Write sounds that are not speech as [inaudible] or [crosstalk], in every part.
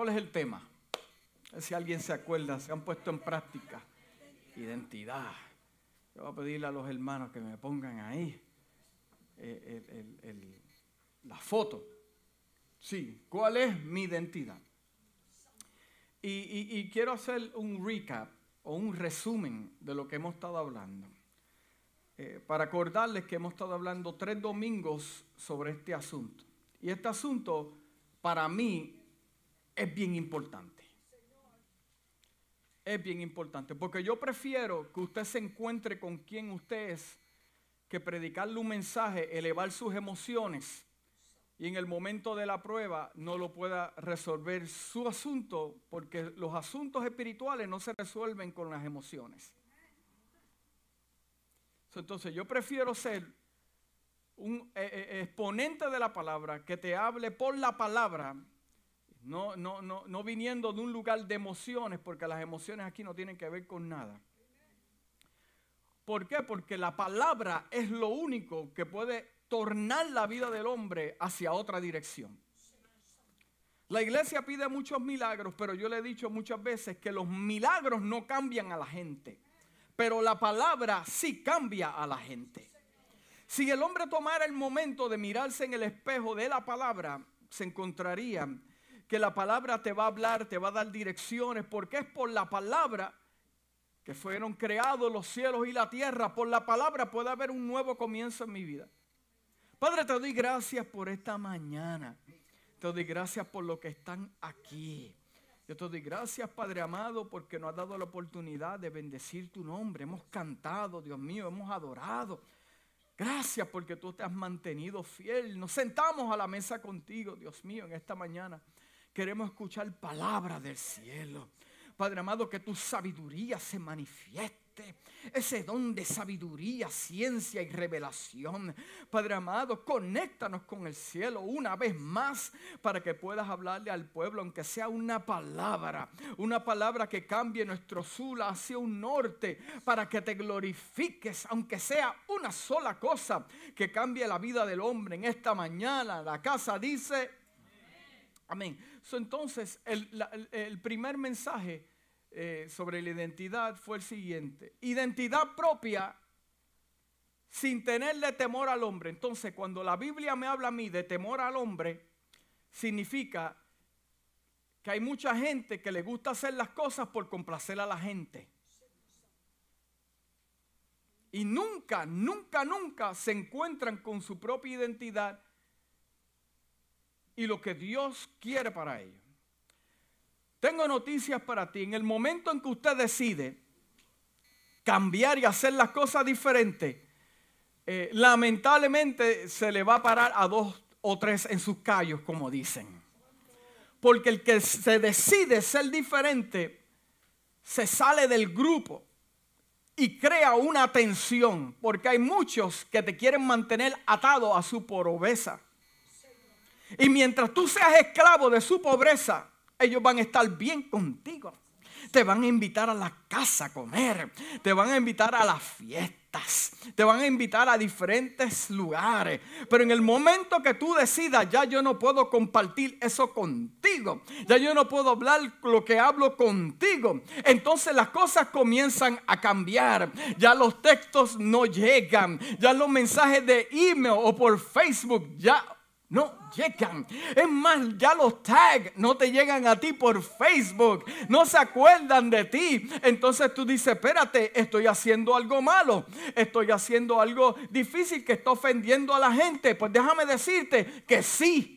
¿Cuál es el tema? Si alguien se acuerda, se han puesto en práctica. Identidad. Yo voy a pedirle a los hermanos que me pongan ahí eh, la foto. Sí, ¿cuál es mi identidad? Y, quiero hacer un recap o un resumen de lo que hemos estado hablando. Eh, para acordarles que hemos estado hablando tres domingos sobre este asunto. Y este asunto para mí es bien importante. Es bien importante, porque yo prefiero que usted se encuentre con quien usted es, que predicarle un mensaje, elevar sus emociones y en el momento de la prueba no lo pueda resolver su asunto, porque los asuntos espirituales no se resuelven con las emociones. Entonces yo prefiero ser un eh, eh, exponente de la palabra que te hable por la palabra, no, no, no, no viniendo de un lugar de emociones, porque las emociones aquí no tienen que ver con nada. ¿Por qué? Porque la palabra es lo único que puede tornar la vida del hombre hacia otra dirección. La iglesia pide muchos milagros, pero yo le he dicho muchas veces que los milagros no cambian a la gente, pero la palabra sí cambia a la gente. Si el hombre tomara el momento de mirarse en el espejo de la palabra, se encontraría que la palabra te va a hablar, te va a dar direcciones, porque es por la palabra que fueron creados los cielos y la tierra. Por la palabra puede haber un nuevo comienzo en mi vida. Padre, te doy gracias por esta mañana. Te doy gracias por lo que están aquí. Yo te doy gracias, Padre amado, porque nos has dado la oportunidad de bendecir tu nombre. Hemos cantado, Dios mío, hemos adorado. Gracias porque tú te has mantenido fiel. Nos sentamos a la mesa contigo, Dios mío, en esta mañana. Queremos escuchar palabras del cielo. Padre amado, que tu sabiduría se manifieste ese don de sabiduría, ciencia y revelación. Padre amado, conéctanos con el cielo una vez más para que puedas hablarle al pueblo, aunque sea una palabra, una palabra que cambie nuestro sur hacia un norte, para que te glorifiques, aunque sea una sola cosa que cambie la vida del hombre en esta mañana. La casa dice, amén. entonces, el primer mensaje eh, sobre la identidad fue el siguiente. Identidad propia sin tenerle temor al hombre. Entonces, cuando la Biblia me habla a mí de temor al hombre, significa que hay mucha gente que le gusta hacer las cosas por complacer a la gente. Y nunca, nunca, nunca se encuentran con su propia identidad y lo que Dios quiere para ellos. Tengo noticias para ti. En el momento en que usted decide cambiar y hacer las cosas diferentes, eh, lamentablemente se le va a parar a dos o tres en sus callos, como dicen. Porque el que se decide ser diferente, se sale del grupo y crea una tensión, porque hay muchos que te quieren mantener atado a su pobreza. Y mientras tú seas esclavo de su pobreza, ellos van a estar bien contigo. Te van a invitar a la casa a comer. Te van a invitar a las fiestas. Te van a invitar a diferentes lugares. Pero en el momento que tú decidas, ya yo no puedo compartir eso contigo. Ya yo no puedo hablar lo que hablo contigo. Entonces las cosas comienzan a cambiar. Ya los textos no llegan. Ya los mensajes de email o por Facebook ya no llegan. Es más, ya los tags no te llegan a ti por Facebook. No se acuerdan de ti. Entonces tú dices, espérate, estoy haciendo algo malo. Estoy haciendo algo difícil que está ofendiendo a la gente. Pues déjame decirte que sí.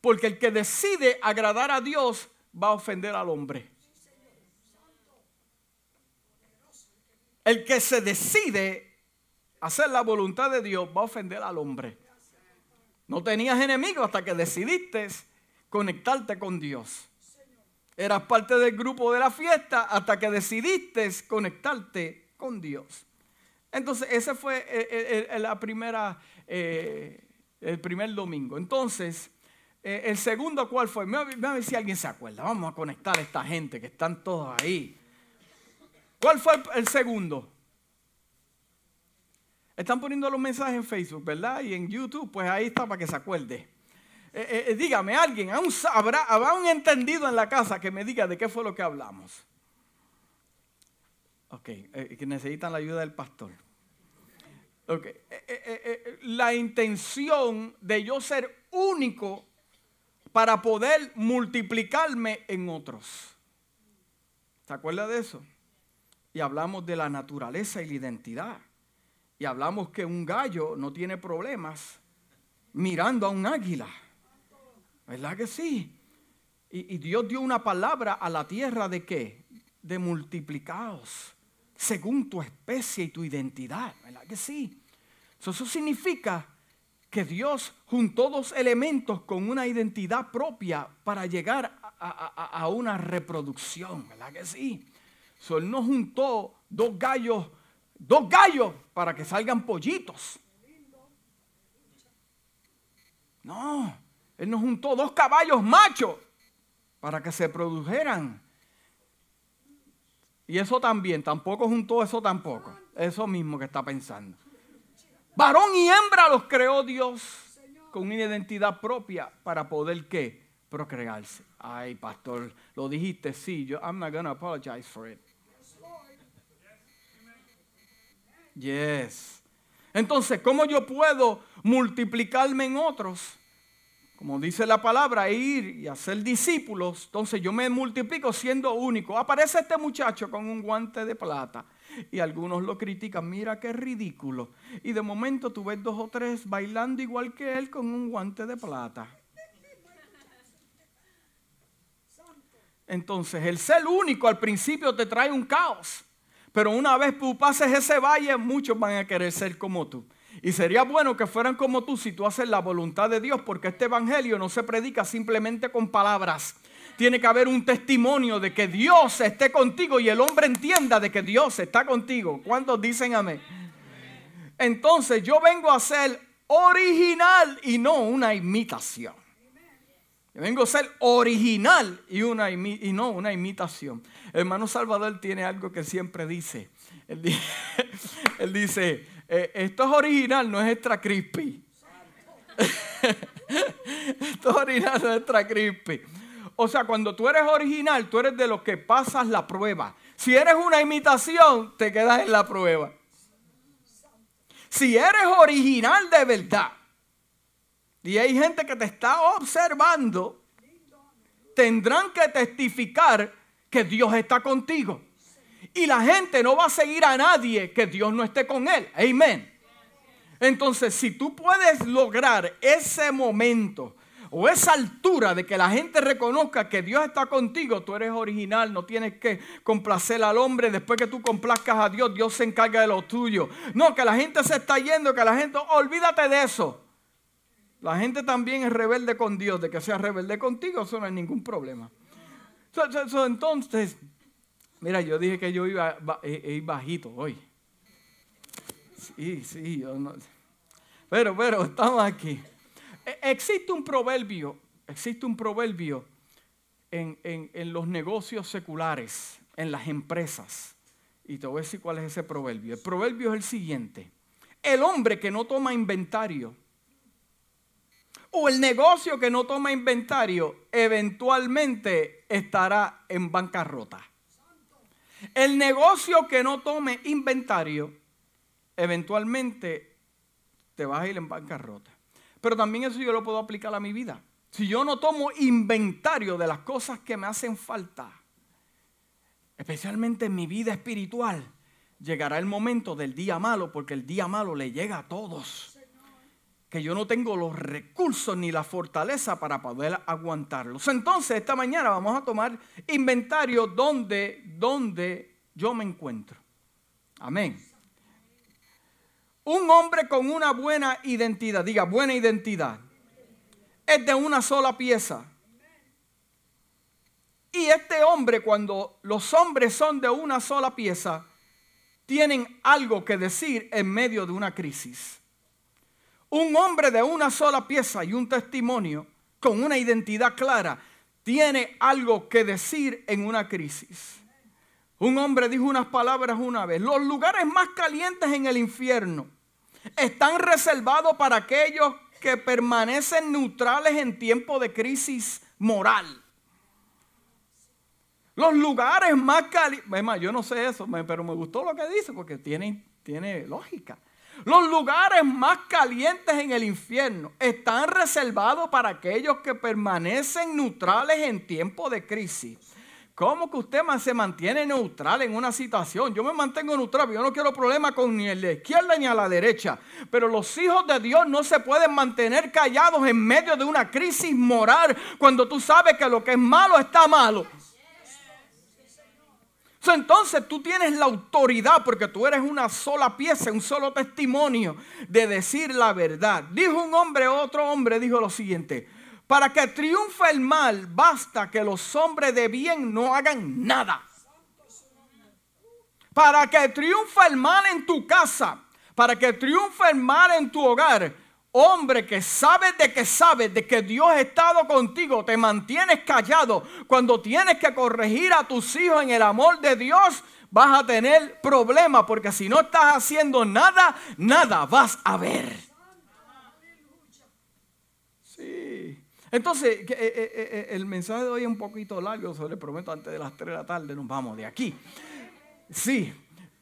Porque el que decide agradar a Dios va a ofender al hombre. El que se decide hacer la voluntad de Dios va a ofender al hombre. No tenías enemigos hasta que decidiste conectarte con Dios. Eras parte del grupo de la fiesta hasta que decidiste conectarte con Dios. Entonces, ese fue la primera, eh, el primer domingo. Entonces, eh, el segundo, ¿cuál fue? Me a ver si alguien se acuerda. Vamos a conectar a esta gente que están todos ahí. ¿Cuál fue el segundo? Están poniendo los mensajes en Facebook, ¿verdad? Y en YouTube, pues ahí está para que se acuerde. Eh, eh, dígame, alguien, habrá, habrá un entendido en la casa que me diga de qué fue lo que hablamos. Ok, que necesitan la ayuda del pastor. Ok, la intención de yo ser único para poder multiplicarme en otros. ¿Se acuerda de eso? Y hablamos de la naturaleza y la identidad. Y hablamos que un gallo no tiene problemas mirando a un águila. ¿Verdad que sí? Y, Dios dio una palabra a la tierra de qué? De multiplicados, según tu especie y tu identidad. ¿Verdad que sí? eso significa que Dios juntó dos elementos con una identidad propia para llegar a, una reproducción, ¿verdad que sí? So, él no juntó dos gallos, dos gallos para que salgan pollitos. No, él nos juntó dos caballos machos para que se produjeran. Y eso también, tampoco juntó eso tampoco. Eso mismo que está pensando. Varón y hembra los creó Dios con una identidad propia para poder qué? Procrearse. Ay, pastor, lo dijiste, sí, yo, I'm not gonna apologize for it. Yes. Entonces, ¿cómo yo puedo multiplicarme en otros? Como dice la palabra, ir y hacer discípulos. Entonces yo me multiplico siendo único. Aparece este muchacho con un guante de plata. Y algunos lo critican, mira qué ridículo. Y de momento tú ves dos o tres bailando igual que él con un guante de plata. Entonces el ser único al principio te trae un caos. Pero una vez tú pases ese valle, muchos van a querer ser como tú. Y sería bueno que fueran como tú si tú haces la voluntad de Dios, porque este evangelio no se predica simplemente con palabras. Tiene que haber un testimonio de que Dios esté contigo y el hombre entienda de que Dios está contigo. ¿Cuántos dicen amén? Entonces yo vengo a ser original y no una imitación. Vengo a ser original y, una, y no una imitación. hermano Salvador tiene algo que siempre dice. Él, [laughs] dice, eh, esto es original, no es extra crispy. [laughs] esto es original, no es extra crispy. O sea, cuando tú eres original, tú eres de los que pasas la prueba. Si eres una imitación, te quedas en la prueba. Si eres original de verdad, y hay gente que te está observando, tendrán que testificar que Dios está contigo. Y la gente no va a seguir a nadie que Dios no esté con él. Amén. Entonces, si tú puedes lograr ese momento o esa altura de que la gente reconozca que Dios está contigo, tú eres original, no tienes que complacer al hombre. Después que tú complazcas a Dios, Dios se encarga de lo tuyo. No, que la gente se está yendo, que la gente, olvídate de eso. La gente también es rebelde con Dios, de que sea rebelde contigo, eso no hay ningún problema. entonces, mira, yo dije que yo iba, ir bajito hoy. Sí, sí, yo no. Pero, pero, estamos aquí. E, existe un proverbio, existe un proverbio en, en, los negocios seculares, en las empresas. Y te voy a decir cuál es ese proverbio. El proverbio es el siguiente. El hombre que no toma inventario o el negocio que no toma inventario eventualmente estará en bancarrota. El negocio que no tome inventario eventualmente te vas a ir en bancarrota. Pero también eso yo lo puedo aplicar a mi vida. Si yo no tomo inventario de las cosas que me hacen falta, especialmente en mi vida espiritual, llegará el momento del día malo, porque el día malo le llega a todos. Que yo no tengo los recursos ni la fortaleza para poder aguantarlos. Entonces, esta mañana vamos a tomar inventario donde, donde yo me encuentro. Amén. Un hombre con una buena identidad, diga buena identidad, es de una sola pieza. Y este hombre, cuando los hombres son de una sola pieza, tienen algo que decir en medio de una crisis. Un hombre de una sola pieza y un testimonio con una identidad clara tiene algo que decir en una crisis. Un hombre dijo unas palabras una vez, los lugares más calientes en el infierno están reservados para aquellos que permanecen neutrales en tiempo de crisis moral. Los lugares más calientes, yo no sé eso, pero me gustó lo que dice porque tiene, tiene lógica. Los lugares más calientes en el infierno están reservados para aquellos que permanecen neutrales en tiempo de crisis. ¿Cómo que usted se mantiene neutral en una situación? Yo me mantengo neutral, yo no quiero problemas con ni a la izquierda ni a la derecha. Pero los hijos de Dios no se pueden mantener callados en medio de una crisis moral cuando tú sabes que lo que es malo está malo. Entonces tú tienes la autoridad porque tú eres una sola pieza, un solo testimonio de decir la verdad. Dijo un hombre, otro hombre dijo lo siguiente, para que triunfe el mal basta que los hombres de bien no hagan nada. Para que triunfe el mal en tu casa, para que triunfe el mal en tu hogar, hombre que sabes de que sabes de que Dios ha estado contigo, te mantienes callado. Cuando tienes que corregir a tus hijos en el amor de Dios, vas a tener problemas porque si no estás haciendo nada, nada vas a ver. Sí. Entonces, eh, eh, eh, el mensaje de hoy es un poquito largo, se le prometo antes de las 3 de la tarde nos vamos de aquí. Sí,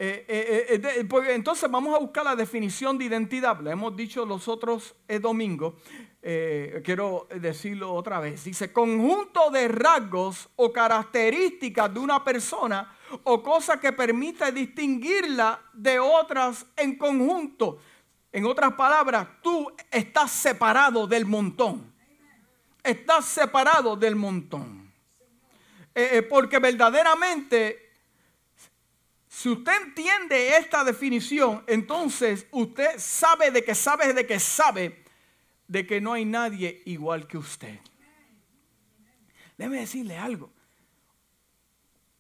eh, eh, eh, entonces vamos a buscar la definición de identidad. Lo hemos dicho los otros domingos. quiero decirlo otra vez. Dice, conjunto de rasgos o características de una persona o cosa que permite distinguirla de otras en conjunto. En otras palabras, tú estás separado del montón. Estás separado del montón. porque verdaderamente si usted entiende esta definición, entonces usted sabe de que sabe de que sabe de que no hay nadie igual que usted. Déjeme decirle algo.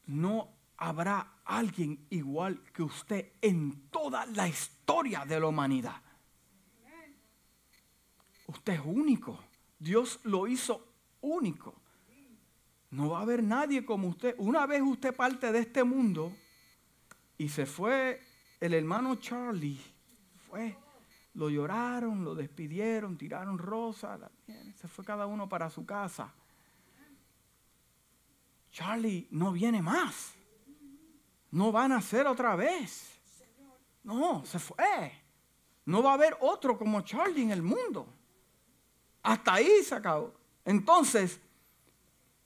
No habrá alguien igual que usted en toda la historia de la humanidad. Usted es único. Dios lo hizo único. No va a haber nadie como usted. Una vez usted parte de este mundo, y se fue el hermano Charlie. Fue. Lo lloraron, lo despidieron, tiraron rosas. Se fue cada uno para su casa. Charlie no viene más. No van a nacer otra vez. No, se fue. No va a haber otro como Charlie en el mundo. Hasta ahí se acabó. Entonces,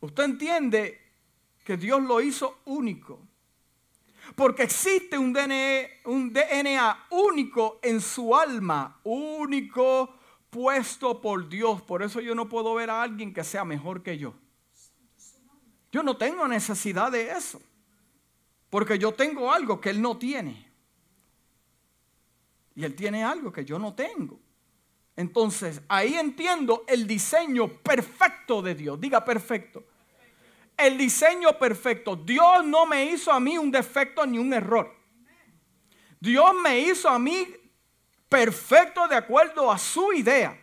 usted entiende que Dios lo hizo único. Porque existe un DNA, un DNA único en su alma, único puesto por Dios. Por eso yo no puedo ver a alguien que sea mejor que yo. Yo no tengo necesidad de eso. Porque yo tengo algo que Él no tiene. Y Él tiene algo que yo no tengo. Entonces, ahí entiendo el diseño perfecto de Dios. Diga perfecto el diseño perfecto. Dios no me hizo a mí un defecto ni un error. Dios me hizo a mí perfecto de acuerdo a su idea.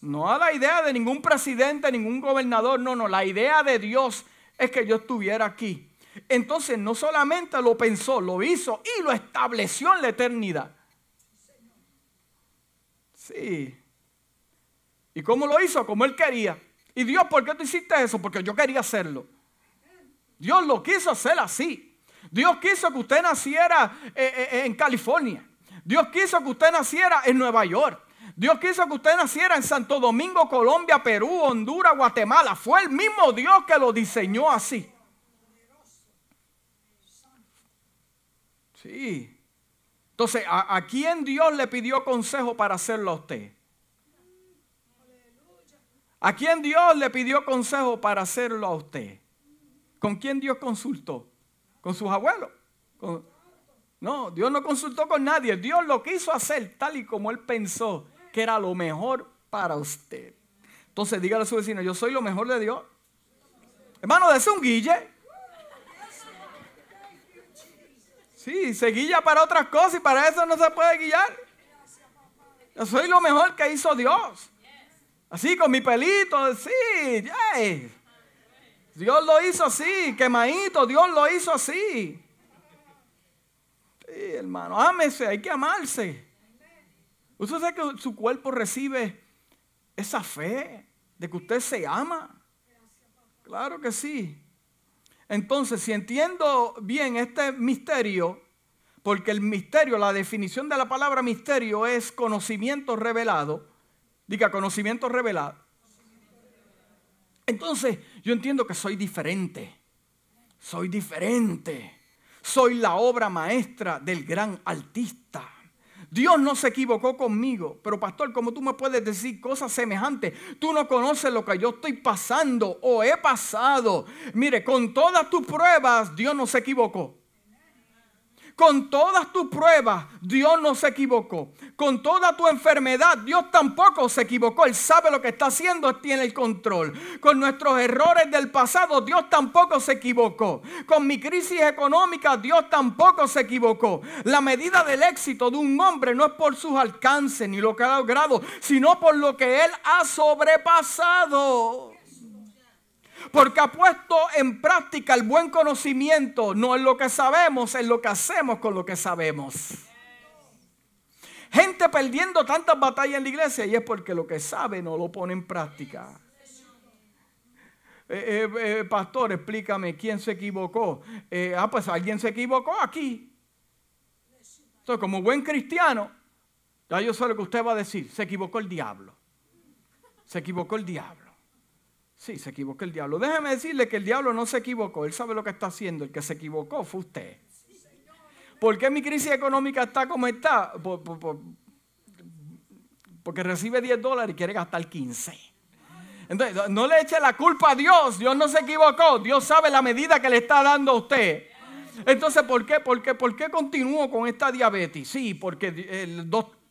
No a la idea de ningún presidente, ningún gobernador. No, no. La idea de Dios es que yo estuviera aquí. Entonces no solamente lo pensó, lo hizo y lo estableció en la eternidad. Sí. ¿Y cómo lo hizo? Como él quería. Y Dios, ¿por qué tú hiciste eso? Porque yo quería hacerlo. Dios lo quiso hacer así. Dios quiso que usted naciera eh, eh, eh, en California. Dios quiso que usted naciera en Nueva York. Dios quiso que usted naciera en Santo Domingo, Colombia, Perú, Honduras, Guatemala. Fue el mismo Dios que lo diseñó así. Sí. Entonces, ¿a, ¿a, quién Dios le pidió consejo para hacerlo a usted? ¿A quién Dios le pidió consejo para hacerlo a usted? ¿Con quién Dios consultó? ¿Con sus abuelos? No, Dios no consultó con nadie. Dios lo quiso hacer tal y como Él pensó que era lo mejor para usted. Entonces dígale a su vecino, yo soy lo mejor de Dios. Hermano, ese un guille. Sí, se guilla para otras cosas y para eso no se puede guiar. Yo soy lo mejor que hizo Dios. Así con mi pelito, sí, Dios lo hizo así, quemadito, Dios lo hizo así. Sí, hermano, ámese, hay que amarse. Usted sabe que su cuerpo recibe esa fe de que usted se ama. Claro que sí. Entonces, si entiendo bien este misterio, porque el misterio, la definición de la palabra misterio es conocimiento revelado, diga conocimiento revelado. Entonces, yo entiendo que soy diferente, soy diferente, soy la obra maestra del gran artista. Dios no se equivocó conmigo, pero pastor, como tú me puedes decir cosas semejantes? Tú no conoces lo que yo estoy pasando o he pasado. Mire, con todas tus pruebas, Dios no se equivocó. Con todas tus pruebas, Dios no se equivocó. Con toda tu enfermedad, Dios tampoco se equivocó. Él sabe lo que está haciendo, tiene el control. Con nuestros errores del pasado, Dios tampoco se equivocó. Con mi crisis económica, Dios tampoco se equivocó. La medida del éxito de un hombre no es por sus alcances ni lo que ha logrado, sino por lo que Él ha sobrepasado porque ha puesto en práctica el buen conocimiento, no en lo que sabemos, en lo que hacemos con lo que sabemos. Gente perdiendo tantas batallas en la iglesia y es porque lo que sabe no lo pone en práctica. Eh, eh, eh, pastor, explícame quién se equivocó. ah, pues alguien se equivocó aquí. Entonces, como buen cristiano, ya yo sé lo que usted va a decir. Se equivocó el diablo. Se equivocó el diablo. Sí, se equivocó el diablo. Déjeme decirle que el diablo no se equivocó. Él sabe lo que está haciendo. El que se equivocó fue usted. ¿Por qué mi crisis económica está como está? porque recibe 10 dólares y quiere gastar 15. Entonces, no le eche la culpa a Dios. Dios no se equivocó. Dios sabe la medida que le está dando a usted. Entonces, ¿por qué, por qué, por qué continúo con esta diabetes? Sí, porque el doctor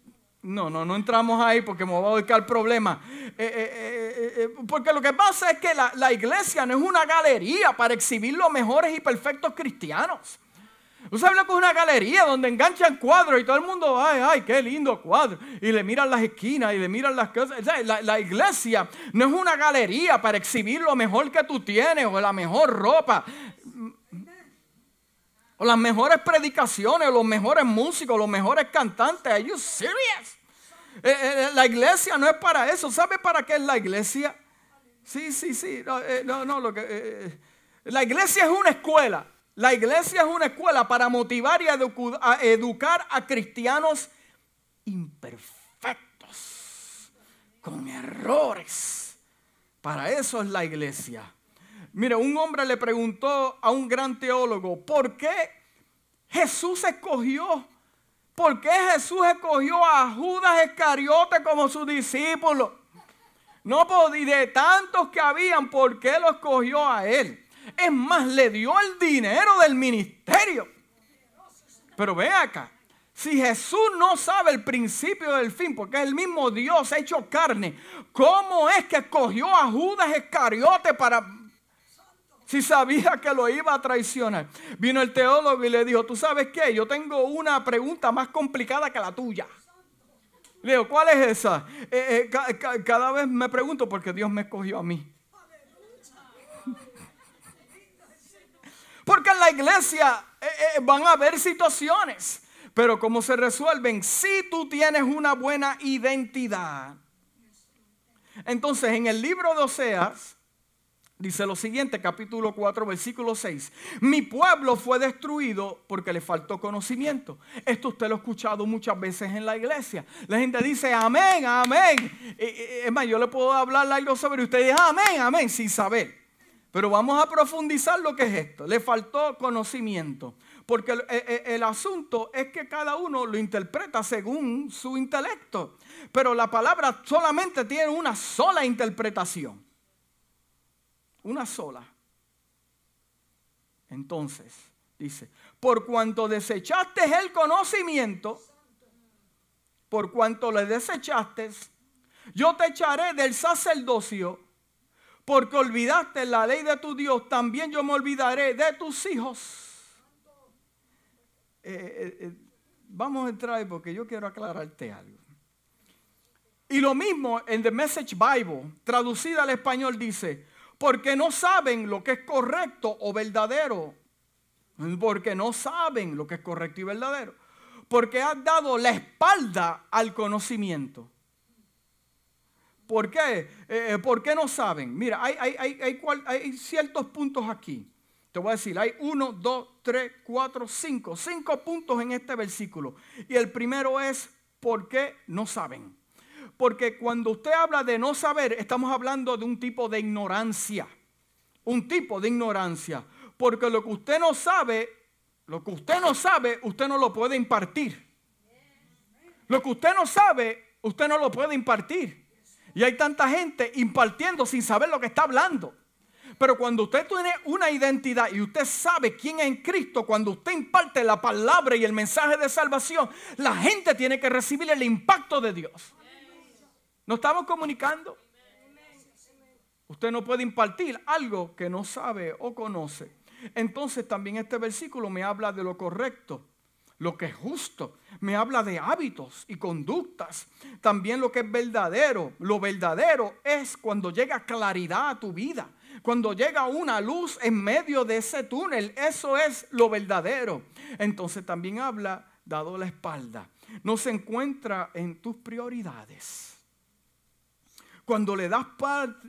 no, no, no entramos ahí porque me va a buscar problema. Eh, eh, eh, porque lo que pasa es que la, la, iglesia no es una galería para exhibir los mejores y perfectos cristianos. ¿Usted que es una galería donde enganchan cuadros y todo el mundo, ay, ay, qué lindo cuadro? Y le miran las esquinas y le miran las cosas. La, la iglesia no es una galería para exhibir lo mejor que tú tienes o la mejor ropa o las mejores predicaciones, o los mejores músicos, los mejores cantantes. Are you serious? Eh, eh, eh, la iglesia no es para eso. ¿Sabe para qué es la iglesia? Sí, sí, sí. No, no, lo que, la iglesia es una escuela. La iglesia es una escuela para motivar y a educar a cristianos imperfectos, con errores. Para eso es la iglesia. Mire, un hombre le preguntó a un gran teólogo, ¿por qué Jesús escogió? ¿Por qué Jesús escogió a Judas Iscariote como su discípulo? No, pues, de tantos que habían, ¿por qué lo escogió a él? Es más, le dio el dinero del ministerio. Pero ve acá, si Jesús no sabe el principio del fin, porque es el mismo Dios hecho carne, ¿cómo es que escogió a Judas Iscariote para si sabía que lo iba a traicionar. Vino el teólogo y le dijo, ¿tú sabes qué? Yo tengo una pregunta más complicada que la tuya. Le digo, ¿cuál es esa? Eh, eh, cada vez me pregunto porque Dios me escogió a mí. [laughs] Porque en la iglesia eh, van a haber situaciones, pero ¿cómo se resuelven? Si tú tienes una buena identidad. Entonces, en el libro de Oseas, Dice lo siguiente, capítulo 4, versículo 6. Mi pueblo fue destruido porque le faltó conocimiento. Esto usted lo ha escuchado muchas veces en la iglesia. La gente dice amén, amén. Es más, yo le puedo hablar algo sobre usted. Dice amén, amén, sin saber. Pero vamos a profundizar lo que es esto. Le faltó conocimiento. Porque el asunto es que cada uno lo interpreta según su intelecto. Pero la palabra solamente tiene una sola interpretación. Una sola. Entonces, dice, por cuanto desechaste el conocimiento, por cuanto le desechaste, yo te echaré del sacerdocio, porque olvidaste la ley de tu Dios, también yo me olvidaré de tus hijos. Eh, eh, eh, vamos a entrar ahí porque yo quiero aclararte algo. Y lo mismo en The Message Bible, traducida al español, dice, porque no saben lo que es correcto o verdadero. Porque no saben lo que es correcto y verdadero. Porque has dado la espalda al conocimiento. ¿Por qué? Eh, ¿Por qué no saben? Mira, hay, ciertos puntos aquí. Te voy a decir, hay uno, dos, tres, cuatro, cinco. Cinco puntos en este versículo. Y el primero es, ¿por qué no saben? Porque cuando usted habla de no saber, estamos hablando de un tipo de ignorancia. Un tipo de ignorancia. Porque lo que usted no sabe, lo que usted no sabe, usted no lo puede impartir. Lo que usted no sabe, usted no lo puede impartir. Y hay tanta gente impartiendo sin saber lo que está hablando. Pero cuando usted tiene una identidad y usted sabe quién es en Cristo, cuando usted imparte la palabra y el mensaje de salvación, la gente tiene que recibir el impacto de Dios. ¿No estamos comunicando? Usted no puede impartir algo que no sabe o conoce. Entonces también este versículo me habla de lo correcto lo que es justo. Me habla de hábitos y conductas. También lo que es verdadero. Lo verdadero es cuando llega claridad a tu vida. Cuando llega una luz en medio de ese túnel. Eso es lo verdadero. Entonces también habla dado la espalda. No se encuentra en tus prioridades cuando le das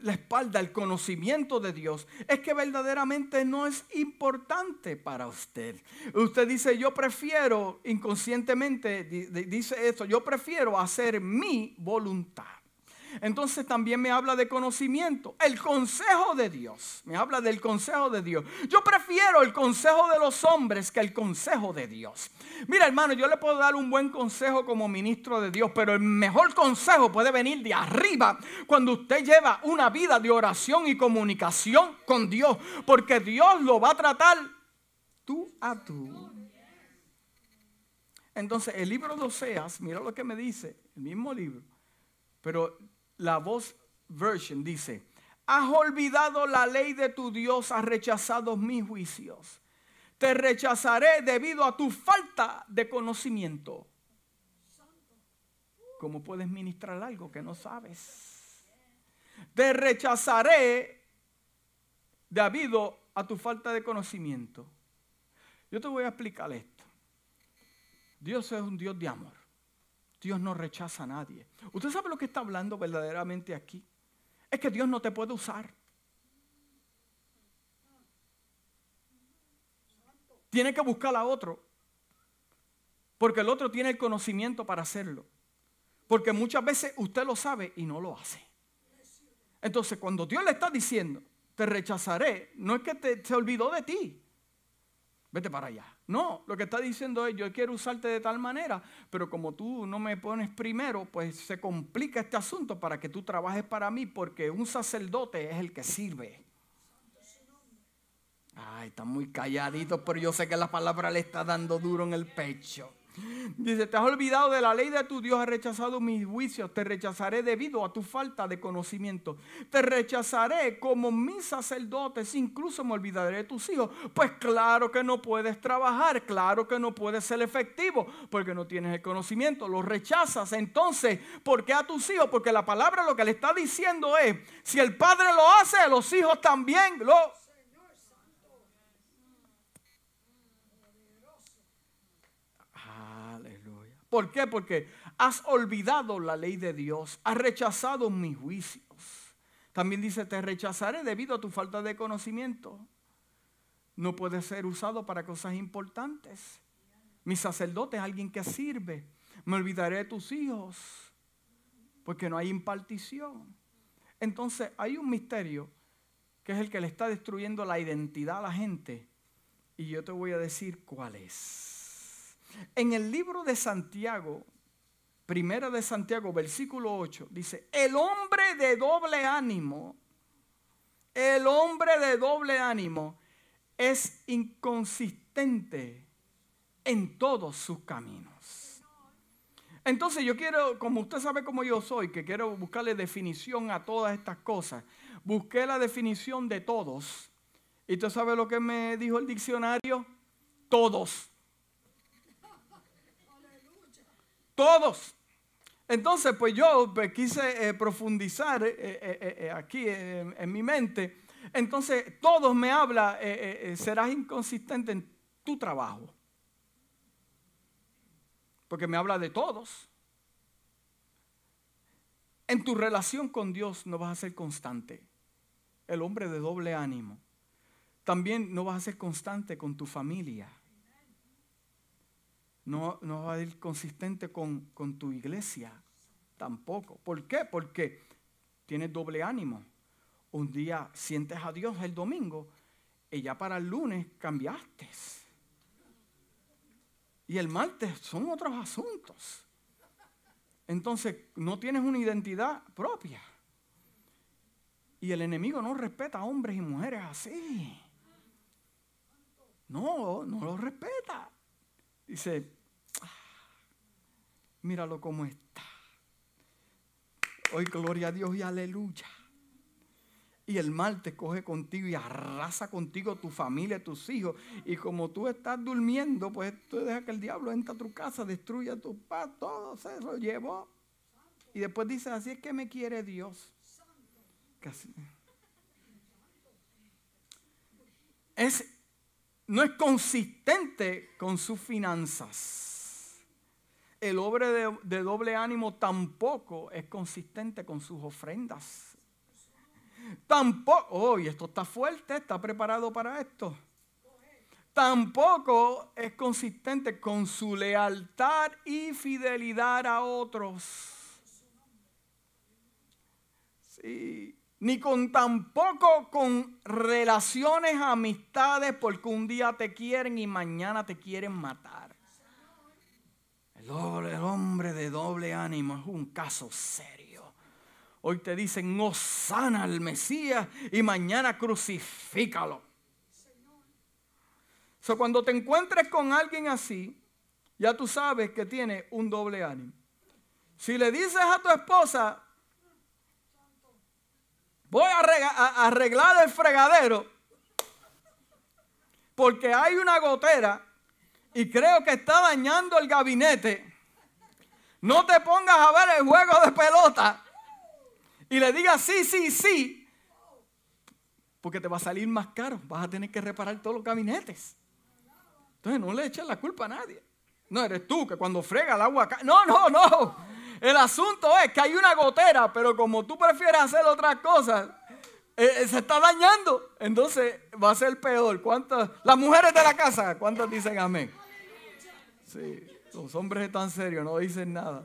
la espalda al conocimiento de Dios, es que verdaderamente no es importante para usted. Usted dice, yo prefiero, inconscientemente dice esto, yo prefiero hacer mi voluntad. Entonces también me habla de conocimiento. El consejo de Dios. Me habla del consejo de Dios. Yo prefiero el consejo de los hombres que el consejo de Dios. Mira hermano, yo le puedo dar un buen consejo como ministro de Dios, pero el mejor consejo puede venir de arriba cuando usted lleva una vida de oración y comunicación con Dios. Porque Dios lo va a tratar tú a tú. Entonces el libro de Oseas, mira lo que me dice, el mismo libro. Pero la voz version dice, has olvidado la ley de tu Dios, has rechazado mis juicios. Te rechazaré debido a tu falta de conocimiento. ¿Cómo puedes ministrar algo que no sabes? Te rechazaré debido a tu falta de conocimiento. Yo te voy a explicar esto. Dios es un Dios de amor. Dios no rechaza a nadie. ¿Usted sabe lo que está hablando verdaderamente aquí? Es que Dios no te puede usar. Tiene que buscar a otro. Porque el otro tiene el conocimiento para hacerlo. Porque muchas veces usted lo sabe y no lo hace. Entonces, cuando Dios le está diciendo, te rechazaré, no es que te, se olvidó de ti. Vete para allá. No, lo que está diciendo es, yo quiero usarte de tal manera, pero como tú no me pones primero, pues se complica este asunto para que tú trabajes para mí, porque un sacerdote es el que sirve. Ay, está muy calladito, pero yo sé que la palabra le está dando duro en el pecho. Dice, te has olvidado de la ley de tu Dios, has rechazado mis juicios, te rechazaré debido a tu falta de conocimiento. Te rechazaré como mis sacerdotes, incluso me olvidaré de tus hijos. Pues claro que no puedes trabajar, claro que no puedes ser efectivo, porque no tienes el conocimiento, lo rechazas. Entonces, ¿por qué a tus hijos? Porque la palabra lo que le está diciendo es, si el padre lo hace, los hijos también lo ¿Por qué? Porque has olvidado la ley de Dios, has rechazado mis juicios. También dice, te rechazaré debido a tu falta de conocimiento. No puede ser usado para cosas importantes. Mi sacerdote es alguien que sirve. Me olvidaré de tus hijos porque no hay impartición. Entonces hay un misterio que es el que le está destruyendo la identidad a la gente. Y yo te voy a decir cuál es. En el libro de Santiago, primera de Santiago, versículo 8, dice, el hombre de doble ánimo, el hombre de doble ánimo es inconsistente en todos sus caminos. Entonces yo quiero, como usted sabe cómo yo soy, que quiero buscarle definición a todas estas cosas, busqué la definición de todos. ¿Y usted sabe lo que me dijo el diccionario? Todos. Todos. Entonces, pues yo pues, quise eh, profundizar eh, eh, aquí en, mi mente. Entonces, todos me habla, serás inconsistente en tu trabajo. Porque me habla de todos. En tu relación con Dios no vas a ser constante. El hombre de doble ánimo. También no vas a ser constante con tu familia. No, no vas a ser consistente con, con tu iglesia. Tampoco. ¿Por qué? Porque tienes doble ánimo. Un día sientes a Dios el domingo y ya para el lunes cambiaste. Y el martes son otros asuntos. Entonces no tienes una identidad propia. Y el enemigo no respeta a hombres y mujeres así. No, no lo respeta. Dice, ah, míralo cómo está. Hoy gloria a Dios y aleluya. Y el mal te coge contigo y arrasa contigo tu familia, tus hijos. Y como tú estás durmiendo, pues tú dejas que el diablo entre a tu casa, destruya tu paz, todo se lo llevó. Y después dice, así es que me quiere Dios. Es no es consistente con sus finanzas. El hombre de, doble ánimo tampoco es consistente con sus ofrendas. Tampoco, oh, esto está fuerte, está preparado para esto. Tampoco es consistente con su lealtad y fidelidad a otros. Sí ni con tampoco con relaciones, amistades, porque un día te quieren y mañana te quieren matar. El, hombre de doble ánimo es un caso serio. Hoy te dicen, no sana al Mesías y mañana crucifícalo. So, cuando te encuentres con alguien así, ya tú sabes que tiene un doble ánimo. Si le dices a tu esposa, voy a arreglar el fregadero porque hay una gotera y creo que está dañando el gabinete. No te pongas a ver el juego de pelota y le digas sí, sí, sí, porque te va a salir más caro. Vas a tener que reparar todos los gabinetes. Entonces no le eches la culpa a nadie. No eres tú que cuando frega el agua acá. No, no, no. El asunto es que hay una gotera, pero como tú prefieres hacer otras cosas, eh, eh, se está dañando. Entonces va a ser peor. ¿Cuántas? Las mujeres de la casa, ¿cuántas dicen amén? Sí, los hombres están serios, no dicen nada.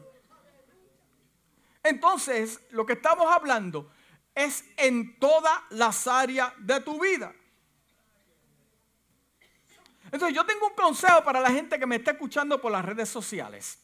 Entonces, lo que estamos hablando es en todas las áreas de tu vida. Entonces, yo tengo un consejo para la gente que me está escuchando por las redes sociales.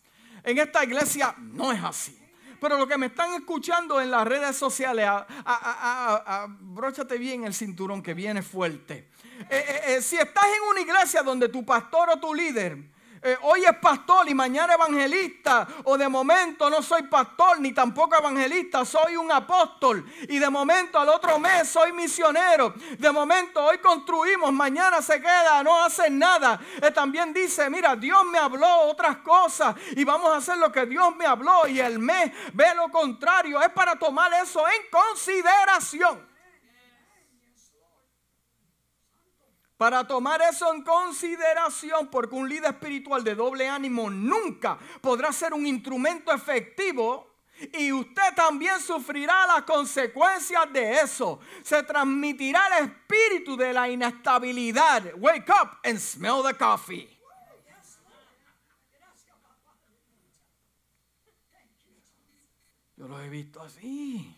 En esta iglesia no es así. Pero los que me están escuchando en las redes sociales, abróchate bien el cinturón que viene fuerte. Eh, eh, eh, si estás en una iglesia donde tu pastor o tu líder eh, hoy es pastor y mañana evangelista, o de momento no soy pastor ni tampoco evangelista, soy un apóstol, y de momento al otro mes soy misionero, de momento hoy construimos, mañana se queda, no hacen nada. Eh, también dice, mira, Dios me habló otras cosas y vamos a hacer lo que Dios me habló y el mes ve lo contrario, es para tomar eso en consideración. Para tomar eso en consideración, porque un líder espiritual de doble ánimo nunca podrá ser un instrumento efectivo y usted también sufrirá las consecuencias de eso. Se transmitirá el espíritu de la inestabilidad. Wake up and smell the coffee. Yo lo he visto así.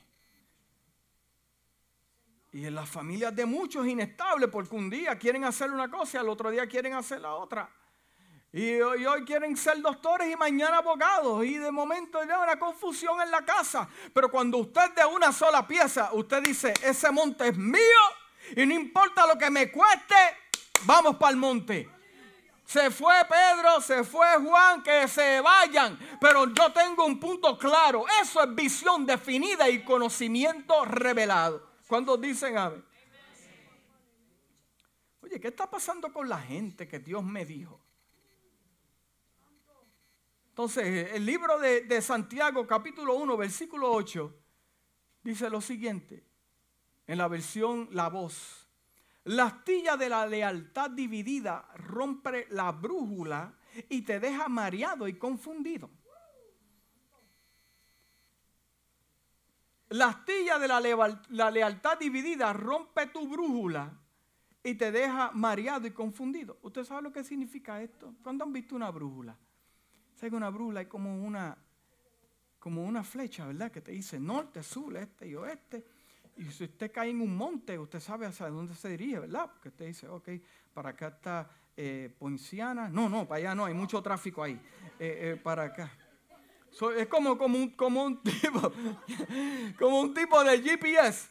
Y en las familias de muchos es inestable porque un día quieren hacer una cosa y al otro día quieren hacer la otra. Y hoy, quieren ser doctores y mañana abogados. Y de momento hay una confusión en la casa. Pero cuando usted de una sola pieza, usted dice, ese monte es mío y no importa lo que me cueste, vamos para el monte. Se fue Pedro, se fue Juan, que se vayan. Pero yo tengo un punto claro. Eso es visión definida y conocimiento revelado. ¿Cuántos dicen amén? Oye, ¿qué está pasando con la gente que Dios me dijo? Entonces, el libro de, de, Santiago, capítulo 1, versículo 8, dice lo siguiente, en la versión La Voz. La astilla de la lealtad dividida rompe la brújula y te deja mareado y confundido. La astilla de la, la lealtad dividida rompe tu brújula y te deja mareado y confundido. ¿Usted sabe lo que significa esto? ¿Cuándo han visto una brújula? ¿Sabe que una brújula es como una, como una flecha, ¿verdad? Que te dice norte, sur, este y oeste. Y si usted cae en un monte, usted sabe hacia dónde se dirige, ¿verdad? Porque usted dice, ok, para acá está eh, Poinciana. No, no, para allá no, hay mucho tráfico ahí. Eh, eh, para acá. Es como, como, un, como un [laughs] tipo, como un tipo de GPS.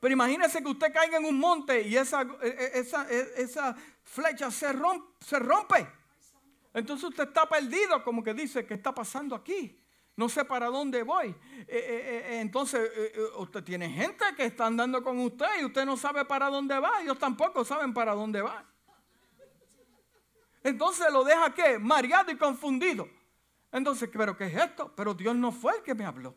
Pero imagínese que usted caiga en un monte y esa, eh, eh, esa, eh, esa flecha se se rompe. Entonces usted está perdido, como que dice, ¿qué está pasando aquí? No sé para dónde voy. Entonces usted tiene gente que está andando con usted y usted no sabe para dónde va. Ellos tampoco saben para dónde va. Entonces lo deja qué? Mareado y confundido. Entonces, ¿pero qué es esto? Pero Dios no fue el que me habló.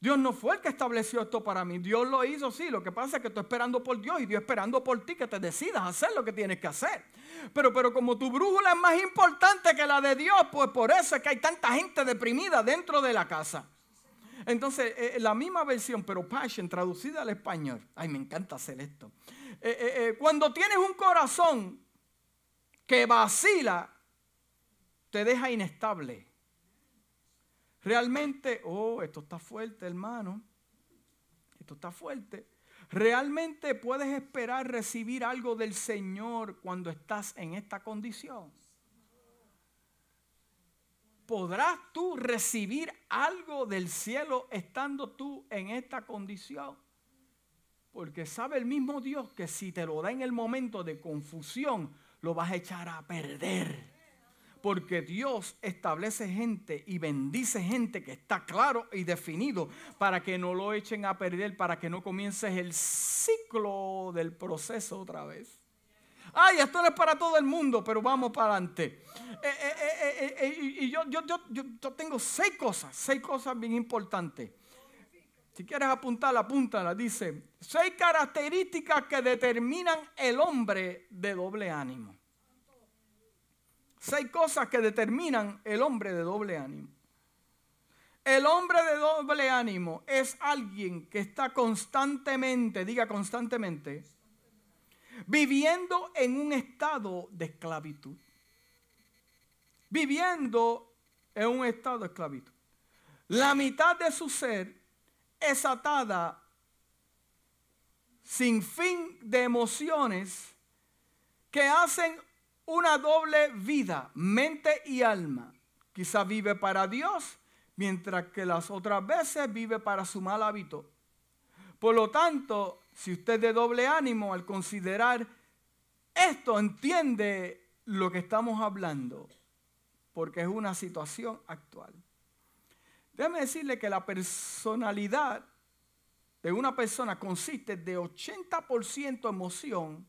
Dios no fue el que estableció esto para mí. Dios lo hizo, sí. Lo que pasa es que estoy esperando por Dios y Dios esperando por ti que te decidas hacer lo que tienes que hacer. Pero, pero como tu brújula es más importante que la de Dios, pues por eso es que hay tanta gente deprimida dentro de la casa. Entonces, eh, la misma versión, pero Passion, traducida al español. Ay, me encanta hacer esto. Eh, eh, eh, cuando tienes un corazón que vacila, te deja inestable. Realmente, oh, esto está fuerte, hermano. Esto está fuerte. Realmente puedes esperar recibir algo del Señor cuando estás en esta condición. ¿Podrás tú recibir algo del cielo estando tú en esta condición? Porque sabe el mismo Dios que si te lo da en el momento de confusión, lo vas a echar a perder. Porque Dios establece gente y bendice gente que está claro y definido para que no lo echen a perder, para que no comiences el ciclo del proceso otra vez. Ay, esto no es para todo el mundo, pero vamos para adelante. Eh, eh, eh, y yo, yo, yo, yo tengo seis cosas, seis cosas bien importantes. Si quieres apuntarla, apúntala. Dice, seis características que determinan el hombre de doble ánimo. Seis cosas que determinan el hombre de doble ánimo. El hombre de doble ánimo es alguien que está constantemente, diga constantemente, viviendo en un estado de esclavitud. Viviendo en un estado de esclavitud. La mitad de su ser es atada sin fin de emociones que hacen una doble vida, mente y alma. Quizá vive para Dios, mientras que las otras veces vive para su mal hábito. Por lo tanto, si usted es de doble ánimo al considerar esto, entiende lo que estamos hablando, porque es una situación actual. Déjeme decirle que la personalidad de una persona consiste de 80% emoción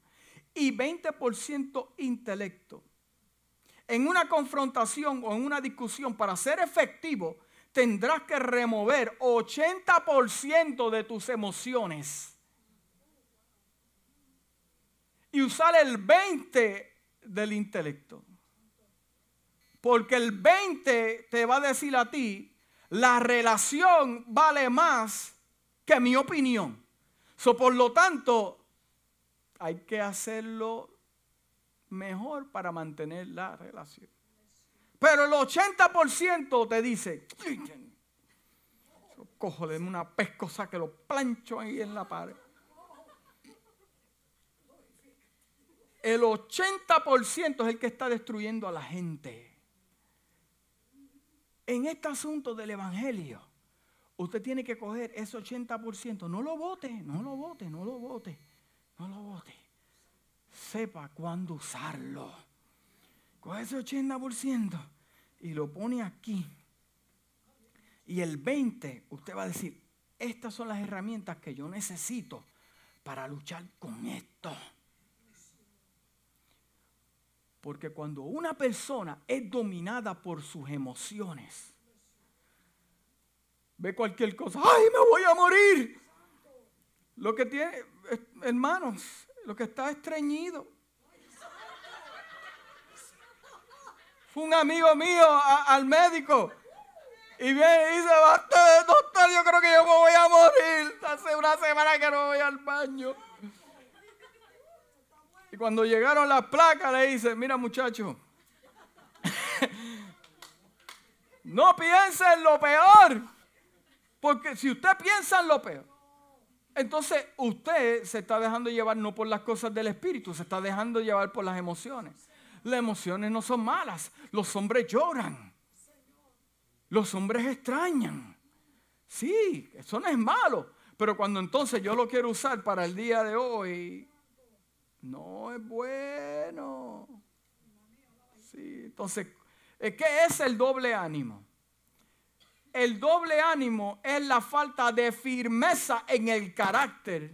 y 20% intelecto. En una confrontación o en una discusión, para ser efectivo, tendrás que remover 80% de tus emociones y usar el 20% del intelecto. Porque el 20 te va a decir a ti, la relación vale más que mi opinión. So, por lo tanto, hay que hacerlo mejor para mantener la relación. Pero el 80% te dice, cojo de una pescosa que lo plancho ahí en la pared. El 80% es el que está destruyendo a la gente. En este asunto del Evangelio, usted tiene que coger ese 80%. No lo vote, no lo vote, no lo vote, no lo vote. Sepa cuándo usarlo. Coge ese 80% y lo pone aquí. Y el 20%, usted va a decir, estas son las herramientas que yo necesito para luchar con esto. Porque cuando una persona es dominada por sus emociones, ve cualquier cosa, ¡ay, me voy a morir! Lo que tiene, hermanos, lo que está estreñido. Fue un amigo mío al médico Y viene y dice, doctor, yo creo que yo me voy a morir. Hace una semana que no voy al baño. Y cuando llegaron las placas le dice, mira muchacho, [laughs] no piense en lo peor. Porque si usted piensa en lo peor, entonces usted se está dejando llevar no por las cosas del espíritu, se está dejando llevar por las emociones. Las emociones no son malas, los hombres lloran, los hombres extrañan. Sí, eso no es malo, pero cuando entonces yo lo quiero usar para el día de hoy, no es bueno. Sí, entonces, ¿qué es el doble ánimo? El doble ánimo es la falta de firmeza en el carácter,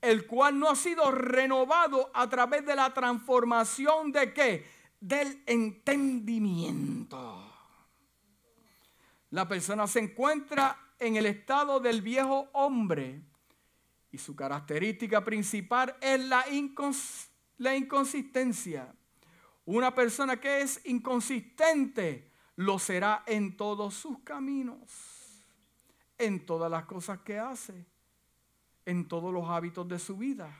el cual no ha sido renovado a través de la transformación de qué? Del entendimiento. La persona se encuentra en el estado del viejo hombre y su característica principal es la, la inconsistencia. Una persona que es inconsistente lo será en todos sus caminos, en todas las cosas que hace, en todos los hábitos de su vida,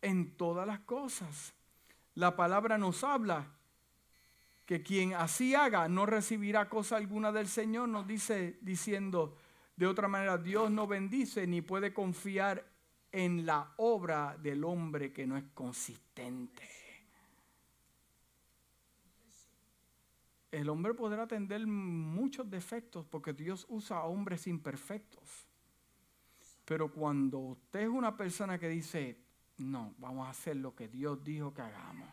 en todas las cosas. La palabra nos habla que quien así haga no recibirá cosa alguna del Señor, nos dice diciendo, de otra manera, Dios no bendice ni puede confiar en la obra del hombre que no es consistente. El hombre podrá atender muchos defectos porque Dios usa a hombres imperfectos. Pero cuando usted es una persona que dice, no, vamos a hacer lo que Dios dijo que hagamos.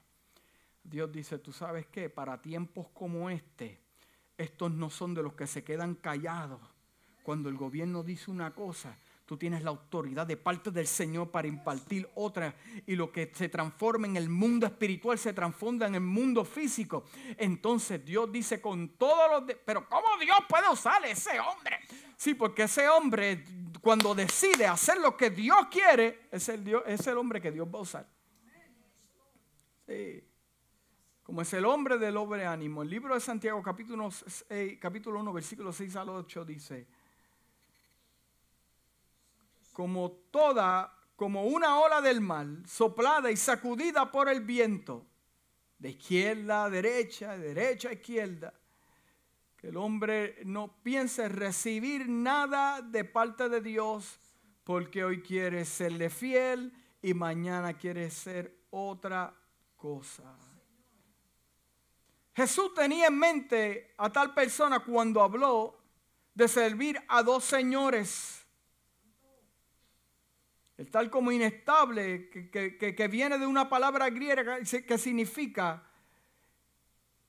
Dios dice, tú sabes qué, para tiempos como este, estos no son de los que se quedan callados cuando el gobierno dice una cosa, tú tienes la autoridad de parte del Señor para impartir otra. Y lo que se transforma en el mundo espiritual se transforma en el mundo físico. Entonces Dios dice con todos los... Pero ¿cómo Dios puede usar ese hombre? Sí, porque ese hombre cuando decide hacer lo que Dios quiere, es el, Dios, es el hombre que Dios va a usar. Sí. Como es el hombre del hombre ánimo. El libro de Santiago capítulo, capítulo 1, versículo 6 al 8 dice como toda, como una ola del mal, soplada y sacudida por el viento, de izquierda a derecha, de derecha a izquierda. Que el hombre no piense recibir nada de parte de Dios, porque hoy quiere serle fiel y mañana quiere ser otra cosa. Jesús tenía en mente a tal persona cuando habló de servir a dos señores el tal como inestable, que, viene de una palabra griega que significa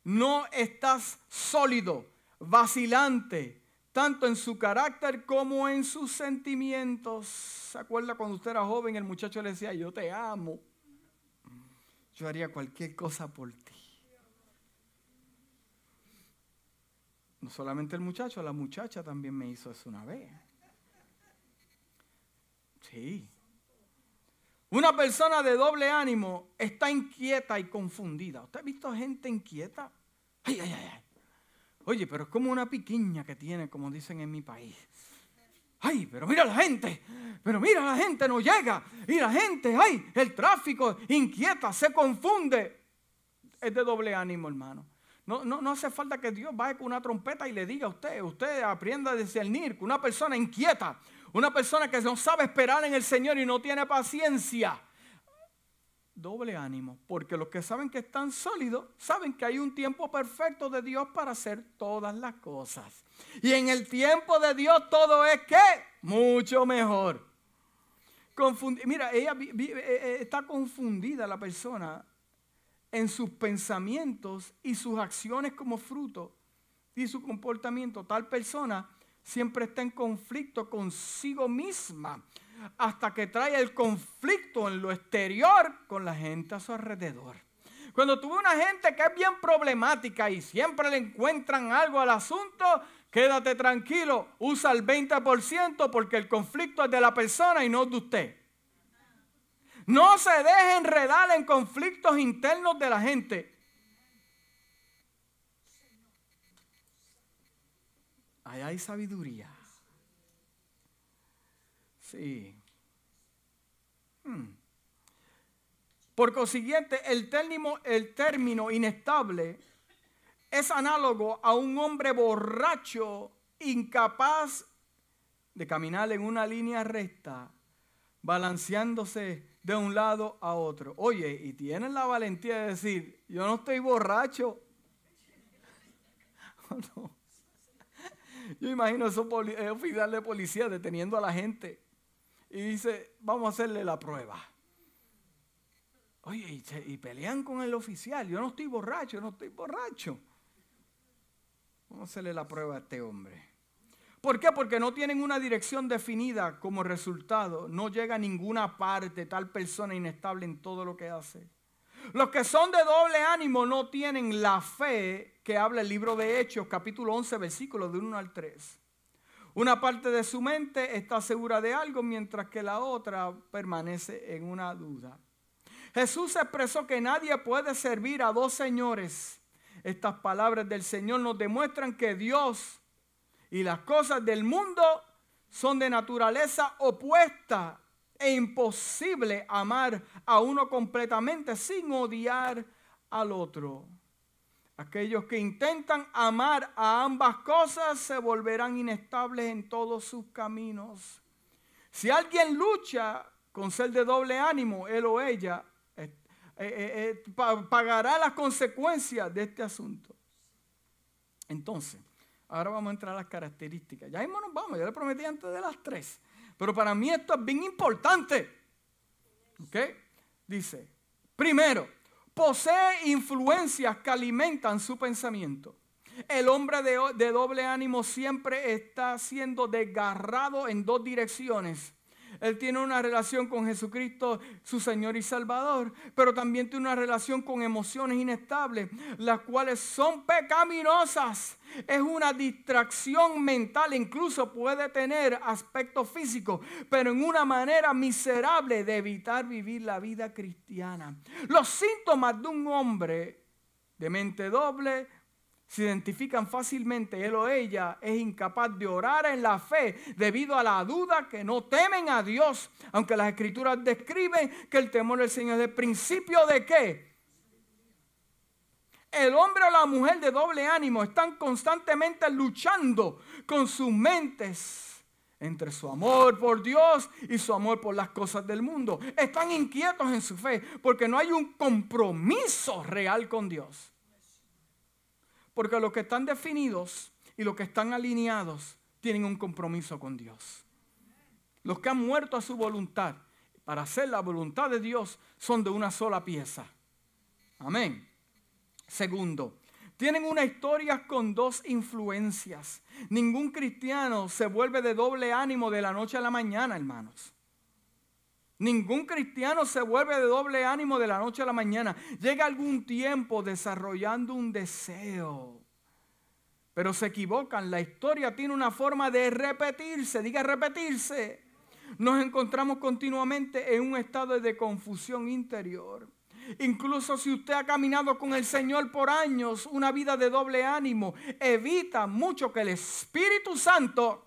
no estás sólido, vacilante, tanto en su carácter como en sus sentimientos. ¿Se acuerda cuando usted era joven, el muchacho le decía, yo te amo? Yo haría cualquier cosa por ti. No solamente el muchacho, la muchacha también me hizo eso una vez. Sí. Una persona de doble ánimo está inquieta y confundida. ¿Usted ha visto gente inquieta? Ay, ay, ay. Oye, pero es como una piquiña que tiene, como dicen en mi país. Ay, pero mira la gente, pero mira la gente no llega. Y la gente, ay, el tráfico inquieta, se confunde. Es de doble ánimo, hermano. No, no, no hace falta que Dios vaya con una trompeta y le diga a usted, usted aprenda a discernir que una persona inquieta una persona que no sabe esperar en el Señor y no tiene paciencia. Doble ánimo, porque los que saben que están sólidos, saben que hay un tiempo perfecto de Dios para hacer todas las cosas. Y en el tiempo de Dios todo es que mucho mejor. Mira, ella eh, eh, está confundida la persona en sus pensamientos y sus acciones como fruto y su comportamiento. Tal persona siempre está en conflicto consigo misma hasta que trae el conflicto en lo exterior con la gente a su alrededor. Cuando tuve una gente que es bien problemática y siempre le encuentran algo al asunto, quédate tranquilo, usa el 20% porque el conflicto es de la persona y no de usted. No se deje enredar en conflictos internos de la gente. Ahí hay sabiduría. Sí. Hmm. Por consiguiente, el término, el término inestable es análogo a un hombre borracho, incapaz de caminar en una línea recta, balanceándose de un lado a otro. Oye, y tienen la valentía de decir, yo no estoy borracho. [laughs] Yo imagino esos eh, oficiales de policía deteniendo a la gente y dice, vamos a hacerle la prueba. Oye, y, pelean con el oficial. Yo no estoy borracho, no estoy borracho. Vamos a hacerle la prueba a este hombre. ¿Por qué? Porque no tienen una dirección definida como resultado. No llega a ninguna parte tal persona inestable en todo lo que hace. Los que son de doble ánimo no tienen la fe que habla el libro de Hechos, capítulo 11, versículos de 1 al 3. Una parte de su mente está segura de algo, mientras que la otra permanece en una duda. Jesús expresó que nadie puede servir a dos señores. Estas palabras del Señor nos demuestran que Dios y las cosas del mundo son de naturaleza opuesta e imposible amar a uno completamente sin odiar al otro. Aquellos que intentan amar a ambas cosas se volverán inestables en todos sus caminos. Si alguien lucha con ser de doble ánimo, él o ella eh, eh, eh, pagará las consecuencias de este asunto. Entonces, ahora vamos a entrar a las características. Ya mismo nos vamos, ya le prometí antes de las tres. Pero para mí esto es bien importante. ¿Ok? Dice, primero, posee influencias que alimentan su pensamiento. El hombre de, de doble ánimo siempre está siendo desgarrado en dos direcciones él tiene una relación con Jesucristo, su Señor y Salvador, pero también tiene una relación con emociones inestables, las cuales son pecaminosas. Es una distracción mental, incluso puede tener aspecto físico, pero en una manera miserable de evitar vivir la vida cristiana. Los síntomas de un hombre de mente doble se identifican fácilmente, él o ella es incapaz de orar en la fe debido a la duda que no temen a Dios, aunque las escrituras describen que el temor del Señor es el principio de qué? El hombre o la mujer de doble ánimo están constantemente luchando con sus mentes entre su amor por Dios y su amor por las cosas del mundo. Están inquietos en su fe porque no hay un compromiso real con Dios. Porque los que están definidos y los que están alineados tienen un compromiso con Dios. Los que han muerto a su voluntad para hacer la voluntad de Dios son de una sola pieza. Amén. Segundo, tienen una historia con dos influencias. Ningún cristiano se vuelve de doble ánimo de la noche a la mañana, hermanos. Ningún cristiano se vuelve de doble ánimo de la noche a la mañana. Llega algún tiempo desarrollando un deseo. Pero se equivocan. La historia tiene una forma de repetirse. Diga repetirse. Nos encontramos continuamente en un estado de confusión interior. Incluso si usted ha caminado con el Señor por años, una vida de doble ánimo, evita mucho que el Espíritu Santo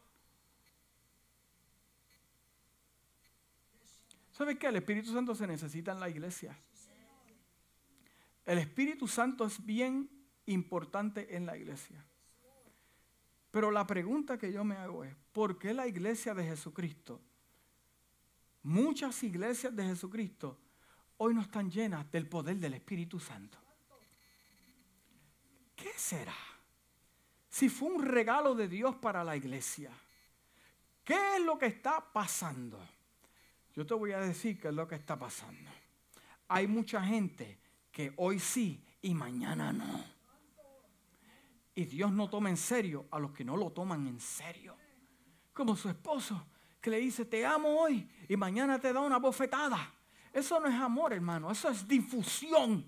¿Sabes qué? El Espíritu Santo se necesita en la iglesia. El Espíritu Santo es bien importante en la iglesia. Pero la pregunta que yo me hago es, ¿por qué la iglesia de Jesucristo, muchas iglesias de Jesucristo, hoy no están llenas del poder del Espíritu Santo? ¿Qué será? Si fue un regalo de Dios para la iglesia, ¿qué es lo que está pasando? Yo te voy a decir qué es lo que está pasando. Hay mucha gente que hoy sí y mañana no. Y Dios no toma en serio a los que no lo toman en serio. Como su esposo que le dice, te amo hoy y mañana te da una bofetada. Eso no es amor, hermano, eso es difusión.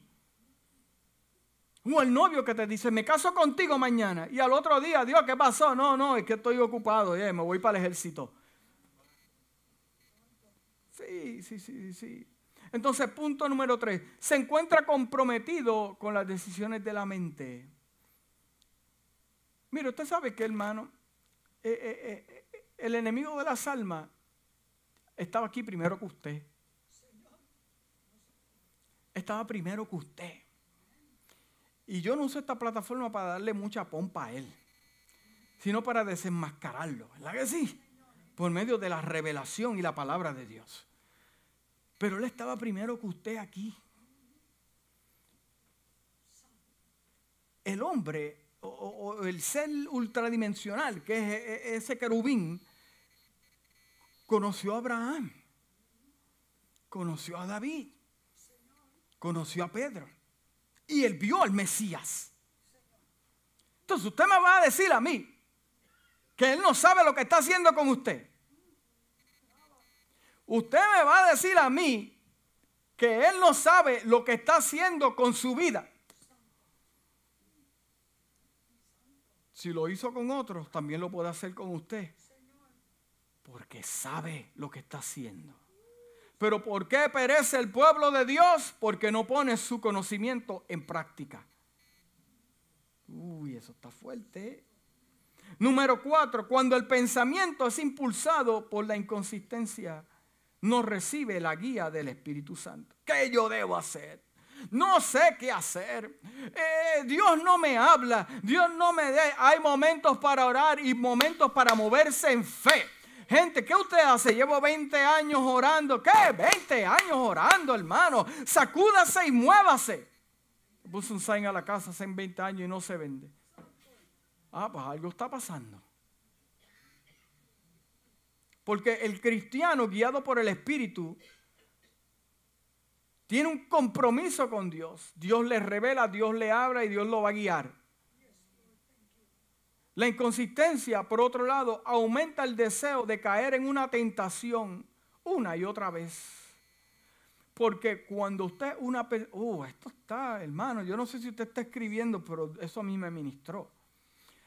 O el novio que te dice, me caso contigo mañana. Y al otro día, Dios, ¿qué pasó? No, no, es que estoy ocupado, eh, me voy para el ejército. Sí, sí, sí. Entonces, punto número tres, se encuentra comprometido con las decisiones de la mente. Mire, usted sabe que, hermano, eh, eh, eh, el enemigo de las almas estaba aquí primero que usted. Estaba primero que usted. Y yo no uso esta plataforma para darle mucha pompa a él, sino para desenmascararlo. ¿Verdad que sí? Por medio de la revelación y la palabra de Dios. Pero él estaba primero que usted aquí. El hombre o, el ser ultradimensional, que es e, e, ese querubín, conoció a Abraham, conoció a David, conoció a Pedro y él vio al Mesías. Entonces usted me va a decir a mí que él no sabe lo que está haciendo con usted. Usted me va a decir a mí que Él no sabe lo que está haciendo con su vida. Si lo hizo con otros, también lo puede hacer con usted. Porque sabe lo que está haciendo. Pero ¿por qué perece el pueblo de Dios? Porque no pone su conocimiento en práctica. Uy, eso está fuerte. Número cuatro, cuando el pensamiento es impulsado por la inconsistencia no recibe la guía del Espíritu Santo. ¿Qué yo debo hacer? No sé qué hacer. Eh, Dios no me habla. Dios no me dé. Hay momentos para orar y momentos para moverse en fe. Gente, ¿qué usted hace? Llevo 20 años orando. ¿Qué? 20 años orando, hermano. Sacúdase y muévase. Puse un sign a la casa hace 20 años y no se vende. Ah, pues algo está pasando. Porque el cristiano guiado por el Espíritu tiene un compromiso con Dios. Dios le revela, Dios le habla y Dios lo va a guiar. La inconsistencia, por otro lado, aumenta el deseo de caer en una tentación una y otra vez. Porque cuando usted una uh, esto está, hermano, yo no sé si usted está escribiendo, pero eso a mí me ministró.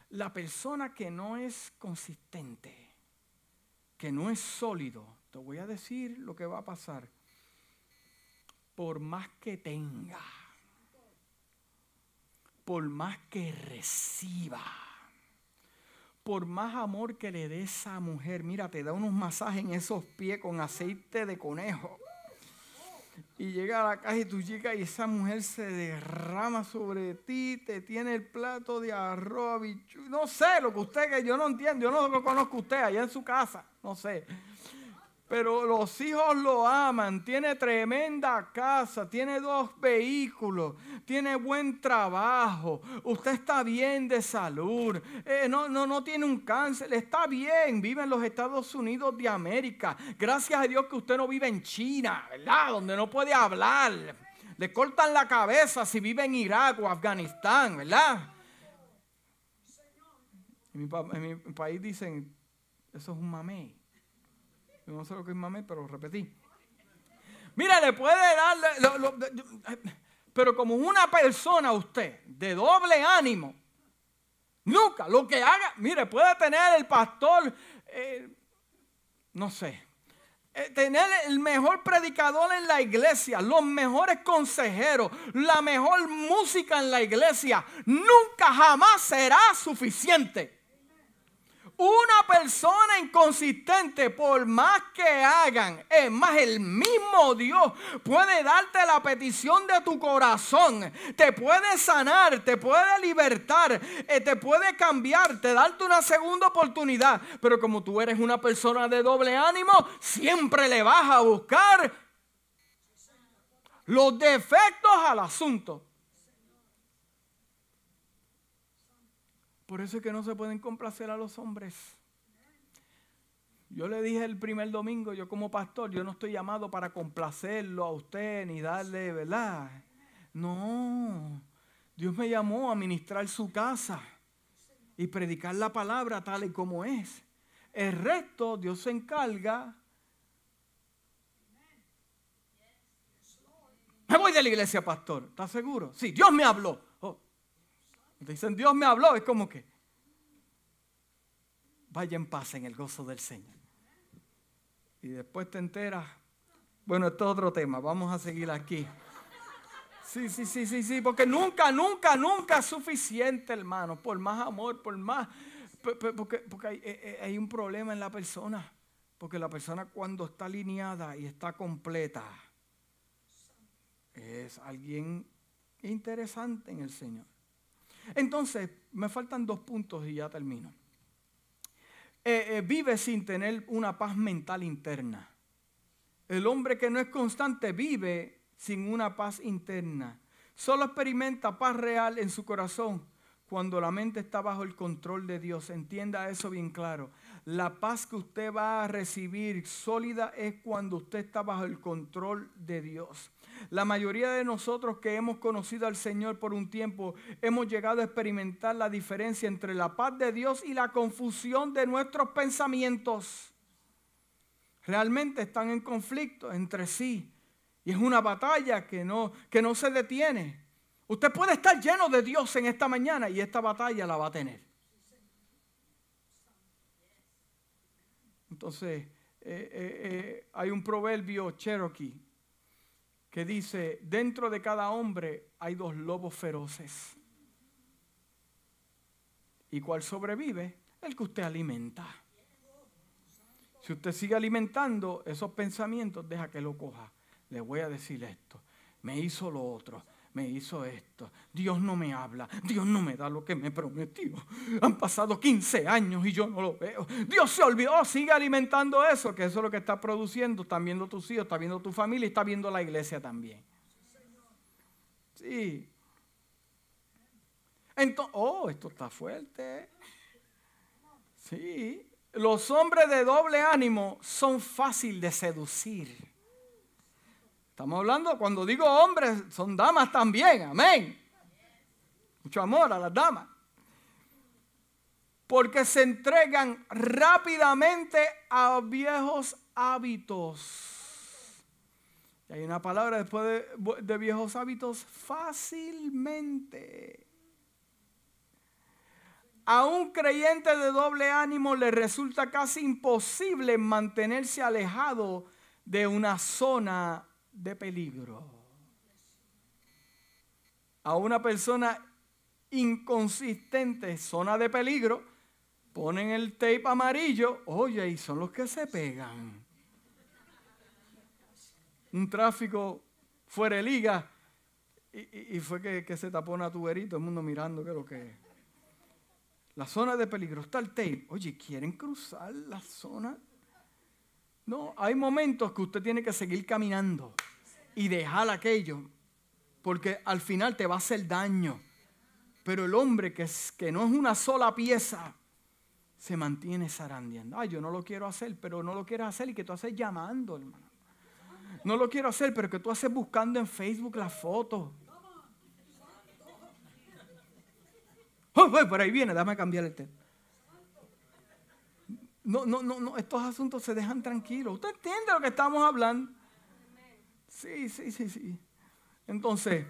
La persona que no es consistente que no es sólido, te voy a decir lo que va a pasar. Por más que tenga, por más que reciba, por más amor que le dé esa mujer, mira, te da unos masajes en esos pies con aceite de conejo. Y llega a la casa y tu chica y esa mujer se derrama sobre ti, te tiene el plato de arroz, bichu, no sé lo que usted, que yo no entiendo, yo no lo conozco usted allá en su casa no sé. Pero los hijos lo aman, tiene tremenda casa, tiene dos vehículos, tiene buen trabajo, usted está bien de salud, eh, no, no, no tiene un cáncer, está bien, vive en los Estados Unidos de América. Gracias a Dios que usted no vive en China, ¿verdad? Donde no puede hablar. Le cortan la cabeza si vive en Irak o Afganistán, ¿verdad? En mi, en mi país dicen, eso es un mamey. No sé lo que es mamey, pero repetí. Mira, le puede dar, pero como una persona usted de doble ánimo, nunca lo que haga, mire, puede tener el pastor, eh, no sé, eh, tener el mejor predicador en la iglesia, los mejores consejeros, la mejor música en la iglesia, nunca jamás será suficiente. Una persona inconsistente, por más que hagan, es más, el mismo Dios puede darte la petición de tu corazón, te puede sanar, te puede libertar, eh, te puede cambiar, te darte una segunda oportunidad. Pero como tú eres una persona de doble ánimo, siempre le vas a buscar los defectos al asunto. Por eso es que no se pueden complacer a los hombres. Yo le dije el primer domingo, yo como pastor, yo no estoy llamado para complacerlo a usted ni darle, ¿verdad? No, Dios me llamó a ministrar su casa y predicar la palabra tal y como es. El resto Dios se encarga. Me voy de la iglesia, pastor. ¿Estás seguro? Sí, Dios me habló dicen, Dios me habló, es como que vaya en paz en el gozo del Señor. Y después te enteras, bueno, esto es otro tema, vamos a seguir aquí. Sí, sí, sí, sí, sí, porque nunca, nunca, nunca es suficiente, hermano, por más amor, por más Porque, porque eh, eh, hay un problema en la persona. Porque la persona cuando está alineada y está completa es alguien interesante en el Señor. Entonces, me faltan dos puntos y ya termino. Eh, vive sin tener una paz mental interna. El hombre que no es constante vive sin una paz interna. Solo experimenta paz real en su corazón cuando la mente está bajo el control de Dios. Entienda eso bien claro. La paz que usted va a recibir sólida es cuando usted está bajo el control de Dios. La mayoría de nosotros que hemos conocido al Señor por un tiempo hemos llegado a experimentar la diferencia entre la paz de Dios y la confusión de nuestros pensamientos. Realmente están en conflicto entre sí y es una batalla que no, que no se detiene. Usted puede estar lleno de Dios en esta mañana y esta batalla la va a tener. Entonces, eh, eh, eh, hay un proverbio cherokee que dice, dentro de cada hombre hay dos lobos feroces. ¿Y cuál sobrevive? El que usted alimenta. Si usted sigue alimentando esos pensamientos, deja que lo coja. Le voy a decir esto. Me hizo lo otro me hizo esto. Dios no me habla. Dios no me da lo que me prometió. Han pasado 15 años y yo no lo veo. Dios se olvidó. Sigue alimentando eso, que eso es lo que está produciendo. Están viendo tus hijos, está viendo tu familia y está viendo la iglesia también. Sí. Entonces, oh, esto está fuerte. Sí. Los hombres de doble ánimo son fáciles de seducir. Estamos hablando, cuando digo hombres, son damas también, amén. Mucho amor a las damas. Porque se entregan rápidamente a viejos hábitos. Y hay una palabra después de, de viejos hábitos, fácilmente. A un creyente de doble ánimo le resulta casi imposible mantenerse alejado de una zona de peligro. A una persona inconsistente, zona de peligro, ponen el tape amarillo, oye, y son los que se pegan. Un tráfico fuera de liga, y, fue que, se tapó una tubería, todo el mundo mirando qué es lo que es. La zona de peligro, está el tape. Oye, ¿quieren cruzar la zona no, hay momentos que usted tiene que seguir caminando y dejar aquello, porque al final te va a hacer daño. Pero el hombre que, es, que no es una sola pieza, se mantiene zarandeando. Ay, yo no lo quiero hacer, pero no lo quieres hacer y que tú haces llamando, hermano. No lo quiero hacer, pero que tú haces buscando en Facebook las fotos. Oh, por ahí viene, dame cambiar el tema. No, no, no, no, estos asuntos se dejan tranquilos. ¿Usted entiende lo que estamos hablando? Sí, sí, sí, sí. Entonces,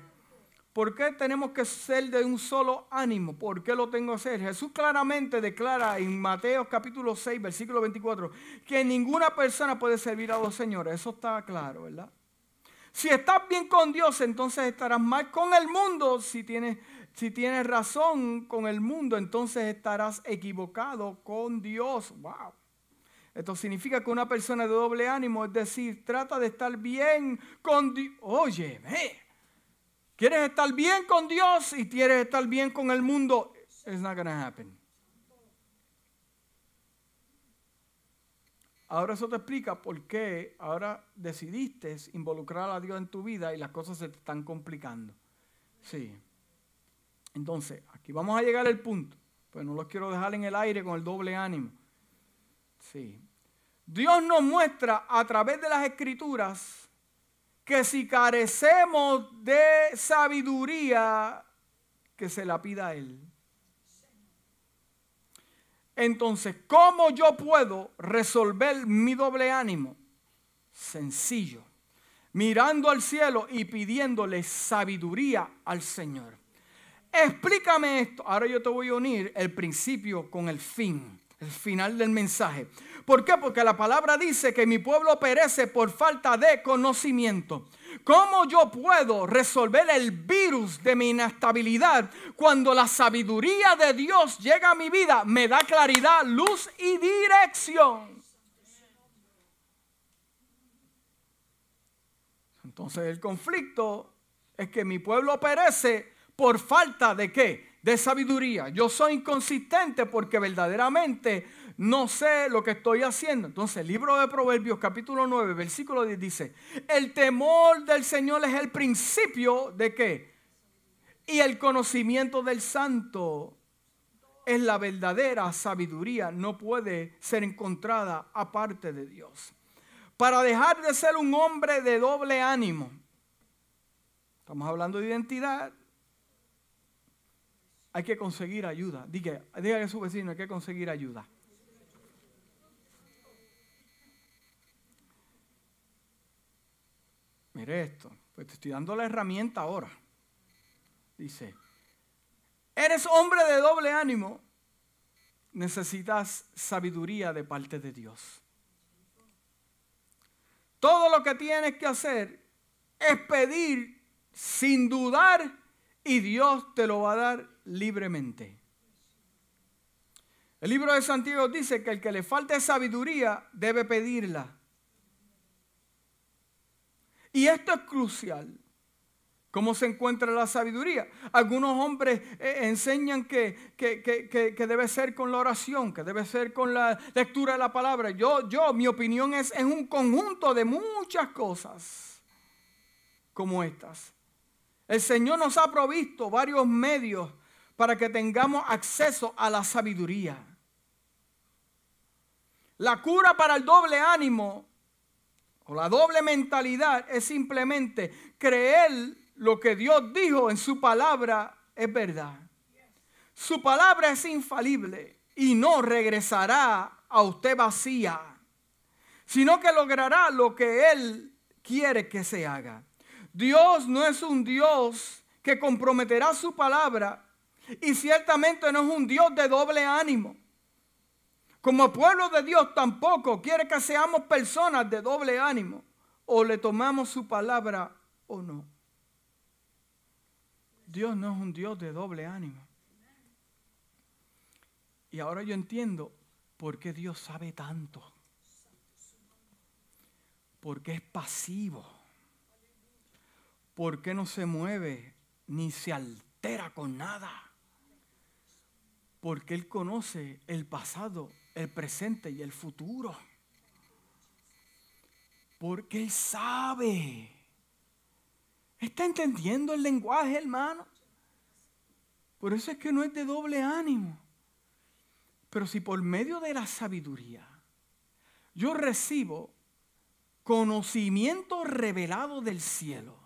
¿por qué tenemos que ser de un solo ánimo? ¿Por qué lo tengo que hacer? Jesús claramente declara en Mateo capítulo 6, versículo 24, que ninguna persona puede servir a dos señores. Eso está claro, ¿verdad? Si estás bien con Dios, entonces estarás mal con el mundo. Si tienes si tienes razón con el mundo, entonces estarás equivocado con Dios. Wow. Esto significa que una persona de doble ánimo, es decir, trata de estar bien con Dios. Oye. ¿Quieres estar bien con Dios y quieres estar bien con el mundo? It's not to happen. Ahora eso te explica por qué ahora decidiste involucrar a Dios en tu vida y las cosas se te están complicando. Sí. Entonces, aquí vamos a llegar al punto, pues no los quiero dejar en el aire con el doble ánimo. Sí. Dios nos muestra a través de las escrituras que si carecemos de sabiduría, que se la pida a Él. Entonces, ¿cómo yo puedo resolver mi doble ánimo? Sencillo, mirando al cielo y pidiéndole sabiduría al Señor. Explícame esto. Ahora yo te voy a unir el principio con el fin, el final del mensaje. ¿Por qué? Porque la palabra dice que mi pueblo perece por falta de conocimiento. ¿Cómo yo puedo resolver el virus de mi inestabilidad cuando la sabiduría de Dios llega a mi vida? Me da claridad, luz y dirección. Entonces el conflicto es que mi pueblo perece por falta de qué? De sabiduría. Yo soy inconsistente porque verdaderamente no sé lo que estoy haciendo. Entonces, el libro de Proverbios capítulo 9, versículo 10 dice, el temor del Señor es el principio de qué? Y el conocimiento del santo es la verdadera sabiduría, no puede ser encontrada aparte de Dios. Para dejar de ser un hombre de doble ánimo, estamos hablando de identidad, hay que conseguir ayuda. Diga, dígale a su vecino, hay que conseguir ayuda. Mire esto, pues te estoy dando la herramienta ahora. Dice, eres hombre de doble ánimo, necesitas sabiduría de parte de Dios. Todo lo que tienes que hacer es pedir sin dudar y Dios te lo va a dar libremente. El libro de Santiago dice que el que le falte sabiduría debe pedirla. Y esto es crucial. ¿Cómo se encuentra la sabiduría? Algunos hombres eh, enseñan que, que, debe ser con la oración, que debe ser con la lectura de la palabra. Yo, yo, mi opinión es, es un conjunto de muchas cosas como estas. El Señor nos ha provisto varios medios para que tengamos acceso a la sabiduría. La cura para el doble ánimo o la doble mentalidad es simplemente creer lo que Dios dijo en su palabra es verdad. Su palabra es infalible y no regresará a usted vacía, sino que logrará lo que Él quiere que se haga. Dios no es un Dios que comprometerá su palabra y ciertamente no es un Dios de doble ánimo. Como pueblo de Dios tampoco quiere que seamos personas de doble ánimo. O le tomamos su palabra o no. Dios no es un Dios de doble ánimo. Y ahora yo entiendo por qué Dios sabe tanto. Porque es pasivo. Porque no se mueve ni se altera con nada. Porque Él conoce el pasado el presente y el futuro. Porque Él sabe. ¿Está entendiendo el lenguaje, hermano? Por eso es que no es de doble ánimo. Pero si por medio de la sabiduría yo recibo conocimiento revelado del cielo,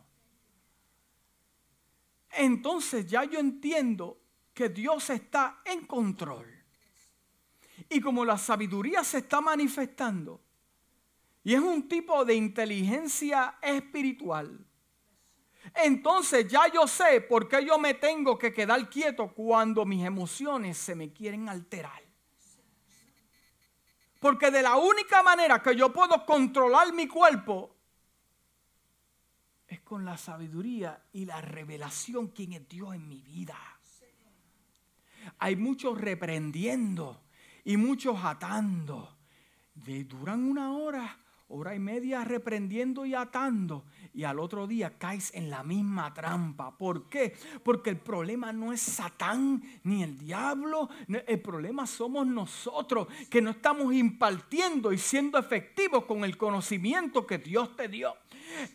entonces ya yo entiendo que Dios está en control. Y como la sabiduría se está manifestando, y es un tipo de inteligencia espiritual, entonces ya yo sé por qué yo me tengo que quedar quieto cuando mis emociones se me quieren alterar. Porque de la única manera que yo puedo controlar mi cuerpo es con la sabiduría y la revelación quién es Dios en mi vida. Hay muchos reprendiendo y muchos atando. De, duran una hora, hora y media reprendiendo y atando. Y al otro día caes en la misma trampa. ¿Por qué? Porque el problema no es Satán ni el diablo. El problema somos nosotros que no estamos impartiendo y siendo efectivos con el conocimiento que Dios te dio.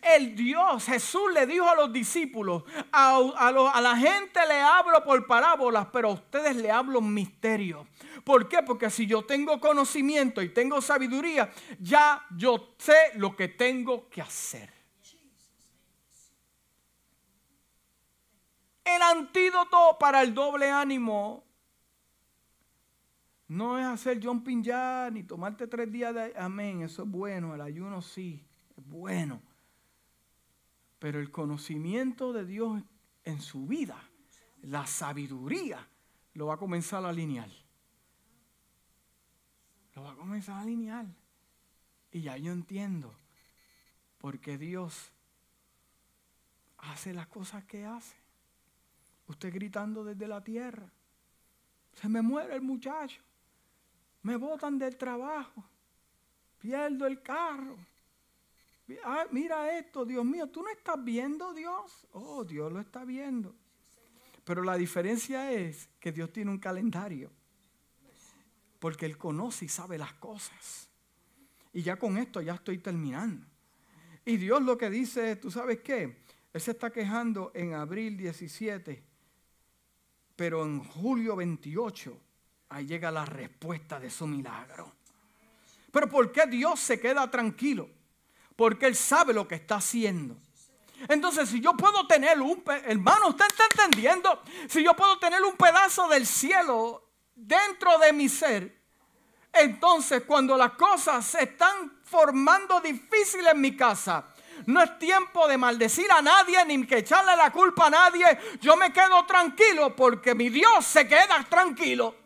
El Dios, Jesús le dijo a los discípulos, a, a, la gente le hablo por parábolas, pero a ustedes le hablo misterios. ¿Por qué? Porque si yo tengo conocimiento y tengo sabiduría, ya yo sé lo que tengo que hacer. El antídoto para el doble ánimo no es hacer jumping ya ni tomarte tres días de amén. Eso es bueno. El ayuno sí, es bueno. Pero el conocimiento de Dios en su vida, la sabiduría, lo va a comenzar a alinear. Lo va a comenzar a alinear. Y ya yo entiendo por qué Dios hace las cosas que hace. Usted gritando desde la tierra. Se me muere el muchacho. Me botan del trabajo. Pierdo el carro. Ah, mira esto, Dios mío, tú no estás viendo Dios. Oh, Dios lo está viendo. Pero la diferencia es que Dios tiene un calendario. Porque Él conoce y sabe las cosas. Y ya con esto ya estoy terminando. Y Dios lo que dice es, ¿tú sabes qué? Él se está quejando en abril 17, pero en julio 28, ahí llega la respuesta de su milagro. Pero ¿por qué Dios se queda tranquilo? Porque Él sabe lo que está haciendo. Entonces, si yo puedo tener un, hermano, ¿usted está entendiendo? Si yo puedo tener un pedazo del cielo dentro de mi ser, entonces cuando las cosas se están formando difíciles en mi casa, no es tiempo de maldecir a nadie ni que echarle la culpa a nadie. Yo me quedo tranquilo porque mi Dios se queda tranquilo.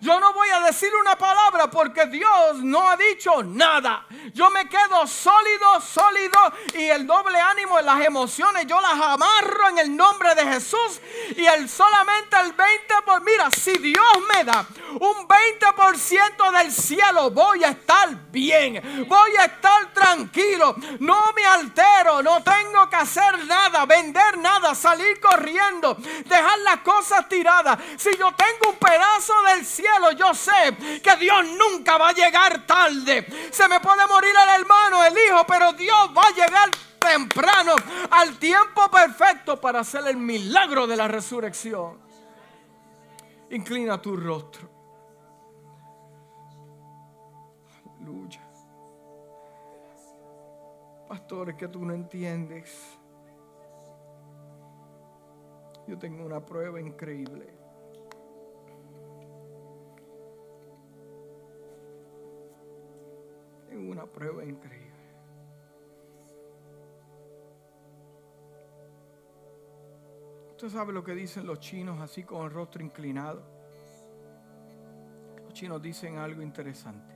Yo no voy a decir una palabra porque Dios no ha dicho nada. Yo me quedo sólido, sólido y el doble ánimo en las emociones yo las amarro en el nombre de Jesús y el solamente el 20 por mira, si Dios me da un 20% del cielo, voy a estar bien. Voy a estar tranquilo. No me altero, no tengo que hacer nada, vender nada, salir corriendo, dejar las cosas tiradas. Si yo tengo un pedazo del cielo cielo, yo sé que Dios nunca va a llegar tarde. Se me puede morir el hermano, el hijo, pero Dios va a llegar temprano al tiempo perfecto para hacer el milagro de la resurrección. Inclina tu rostro. Aleluya. Pastores, que tú no entiendes. Yo tengo una prueba increíble. Una prueba increíble. Usted sabe lo que dicen los chinos así con el rostro inclinado. Los chinos dicen algo interesante.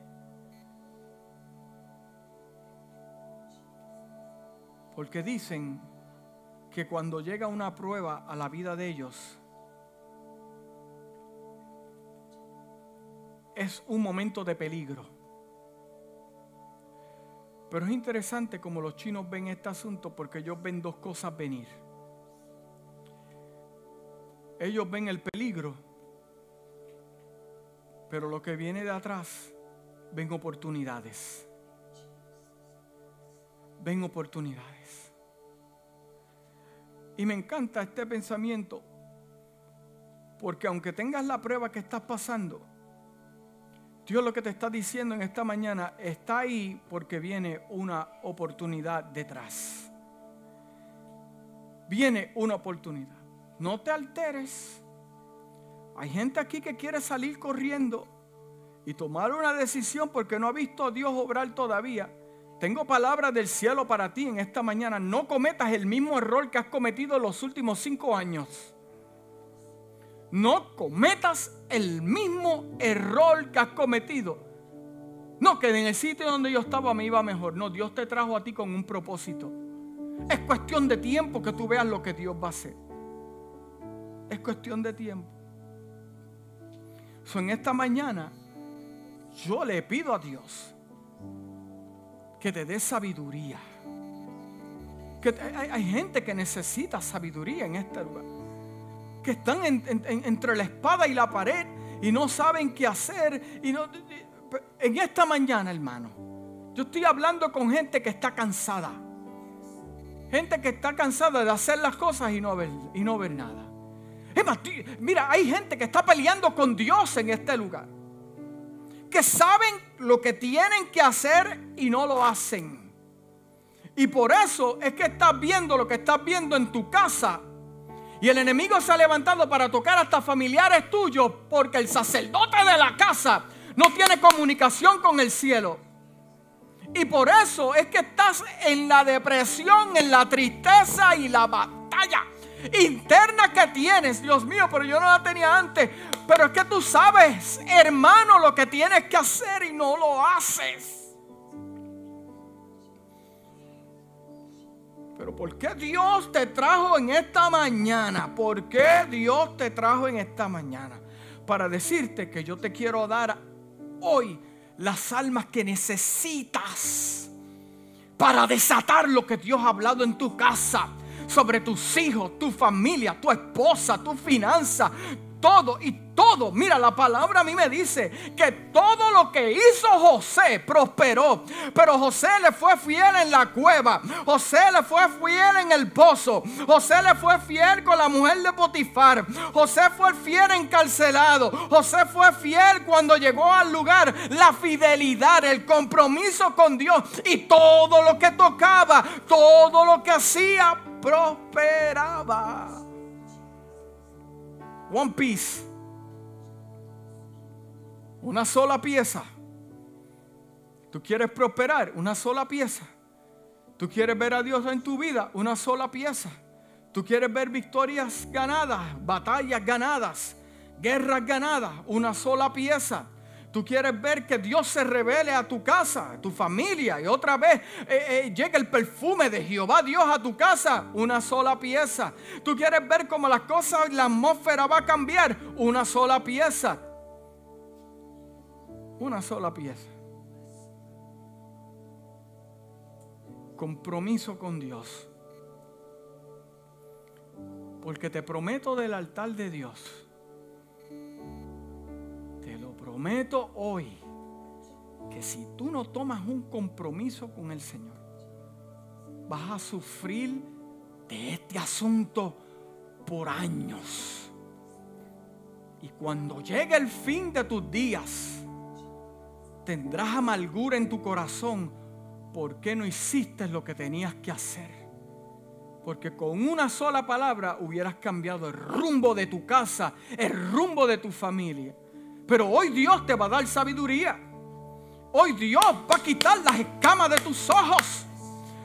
Porque dicen que cuando llega una prueba a la vida de ellos, es un momento de peligro. Pero es interesante como los chinos ven este asunto porque ellos ven dos cosas venir. Ellos ven el peligro, pero lo que viene de atrás ven oportunidades. Ven oportunidades. Y me encanta este pensamiento porque aunque tengas la prueba que estás pasando, Dios lo que te está diciendo en esta mañana está ahí porque viene una oportunidad detrás. Viene una oportunidad. No te alteres. Hay gente aquí que quiere salir corriendo y tomar una decisión porque no ha visto a Dios obrar todavía. Tengo palabras del cielo para ti en esta mañana. No cometas el mismo error que has cometido los últimos cinco años no cometas el mismo error que has cometido. No, que en el sitio donde yo estaba me iba mejor. No, Dios te trajo a ti con un propósito. Es cuestión de tiempo que tú veas lo que Dios va a hacer. Es cuestión de tiempo. En esta mañana yo le pido a Dios que te dé sabiduría. Que hay, hay gente que necesita sabiduría en este lugar que están entre la espada y la pared y no saben qué hacer. Y no, en esta mañana, hermano, yo estoy hablando con gente que está cansada. Gente que está cansada de hacer las cosas y no ver, y no ver nada. Es más, mira, hay gente que está peleando con Dios en este lugar. Que saben lo que tienen que hacer y no lo hacen. Y por eso es que estás viendo lo que estás viendo en tu casa y el enemigo se ha levantado para tocar hasta familiares tuyos porque el sacerdote de la casa no tiene comunicación con el cielo. Y por eso es que estás en la depresión, en la tristeza y la batalla interna que tienes. Dios mío, pero yo no la tenía antes. Pero es que tú sabes, hermano, lo que tienes que hacer y no lo haces. Pero ¿por qué Dios te trajo en esta mañana? ¿Por qué Dios te trajo en esta mañana? Para decirte que yo te quiero dar hoy las almas que necesitas para desatar lo que Dios ha hablado en tu casa, sobre tus hijos, tu familia, tu esposa, tu finanza, todo y todo. Mira, la palabra a mí me dice que todo lo que hizo José prosperó. Pero José le fue fiel en la cueva. José le fue fiel en el pozo. José le fue fiel con la mujer de Potifar. José fue fiel encarcelado. José fue fiel cuando llegó al lugar. La fidelidad, el compromiso con Dios. Y todo lo que tocaba, todo lo que hacía, prosperaba. One piece. Una sola pieza. Tú quieres prosperar, una sola pieza. Tú quieres ver a Dios en tu vida, una sola pieza. Tú quieres ver victorias ganadas, batallas ganadas, guerras ganadas, una sola pieza. Tú quieres ver que Dios se revele a tu casa, a tu familia, y otra vez eh, eh, llega el perfume de Jehová Dios a tu casa, una sola pieza. Tú quieres ver cómo las cosas, la atmósfera va a cambiar, una sola pieza. Una sola pieza. Compromiso con Dios. Porque te prometo del altar de Dios prometo hoy que si tú no tomas un compromiso con el Señor, vas a sufrir de este asunto por años. Y cuando llegue el fin de tus días, tendrás amargura en tu corazón porque no hiciste lo que tenías que hacer. Porque con una sola palabra hubieras cambiado el rumbo de tu casa, el rumbo de tu familia. Pero hoy Dios te va a dar sabiduría. Hoy Dios va a quitar las escamas de tus ojos.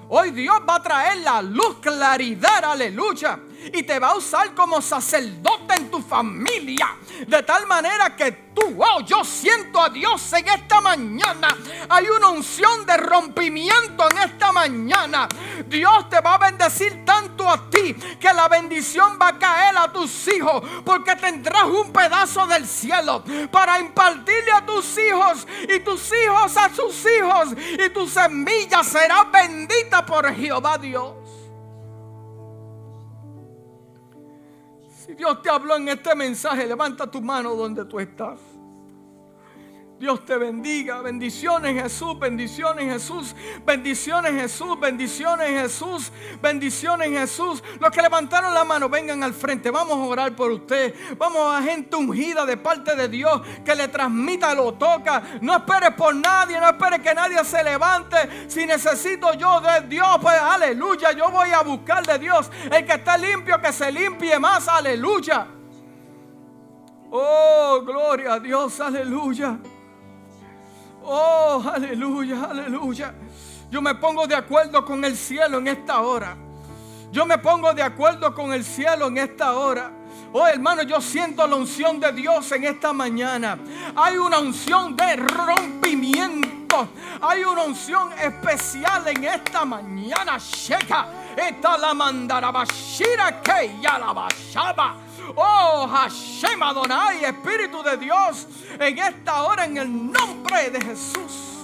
Hoy Dios va a traer la luz, claridad, aleluya. Y te va a usar como sacerdote en tu familia. De tal manera que tú, wow, yo siento a Dios en esta mañana. Hay una unción de rompimiento en esta mañana. Dios te va a bendecir tanto a ti que la bendición va a caer a tus hijos porque tendrás un pedazo del cielo para impartirle a tus hijos y tus hijos a sus hijos y tu semilla será bendita por Jehová Dios. Dios te habló en este mensaje, levanta tu mano donde tú estás. Dios te bendiga. Bendiciones Jesús, bendiciones Jesús, bendiciones Jesús, bendiciones Jesús, bendiciones Jesús. Los que levantaron la mano, vengan al frente. Vamos a orar por usted. Vamos a gente ungida de parte de Dios que le transmita, lo toca. No esperes por nadie, no esperes que nadie se levante. Si necesito yo de Dios, pues aleluya, yo voy a buscar de Dios. El que está limpio, que se limpie más, aleluya. Oh, gloria a Dios, aleluya. Oh, aleluya, aleluya. Yo me pongo de acuerdo con el cielo en esta hora. Yo me pongo de acuerdo con el cielo en esta hora. Oh hermano, yo siento la unción de Dios en esta mañana. Hay una unción de rompimiento. Hay una unción especial en esta mañana. Sheka. Esta la mandará que ya la bashaba. Oh Hashem Adonai, Espíritu de Dios, en esta hora, en el nombre de Jesús.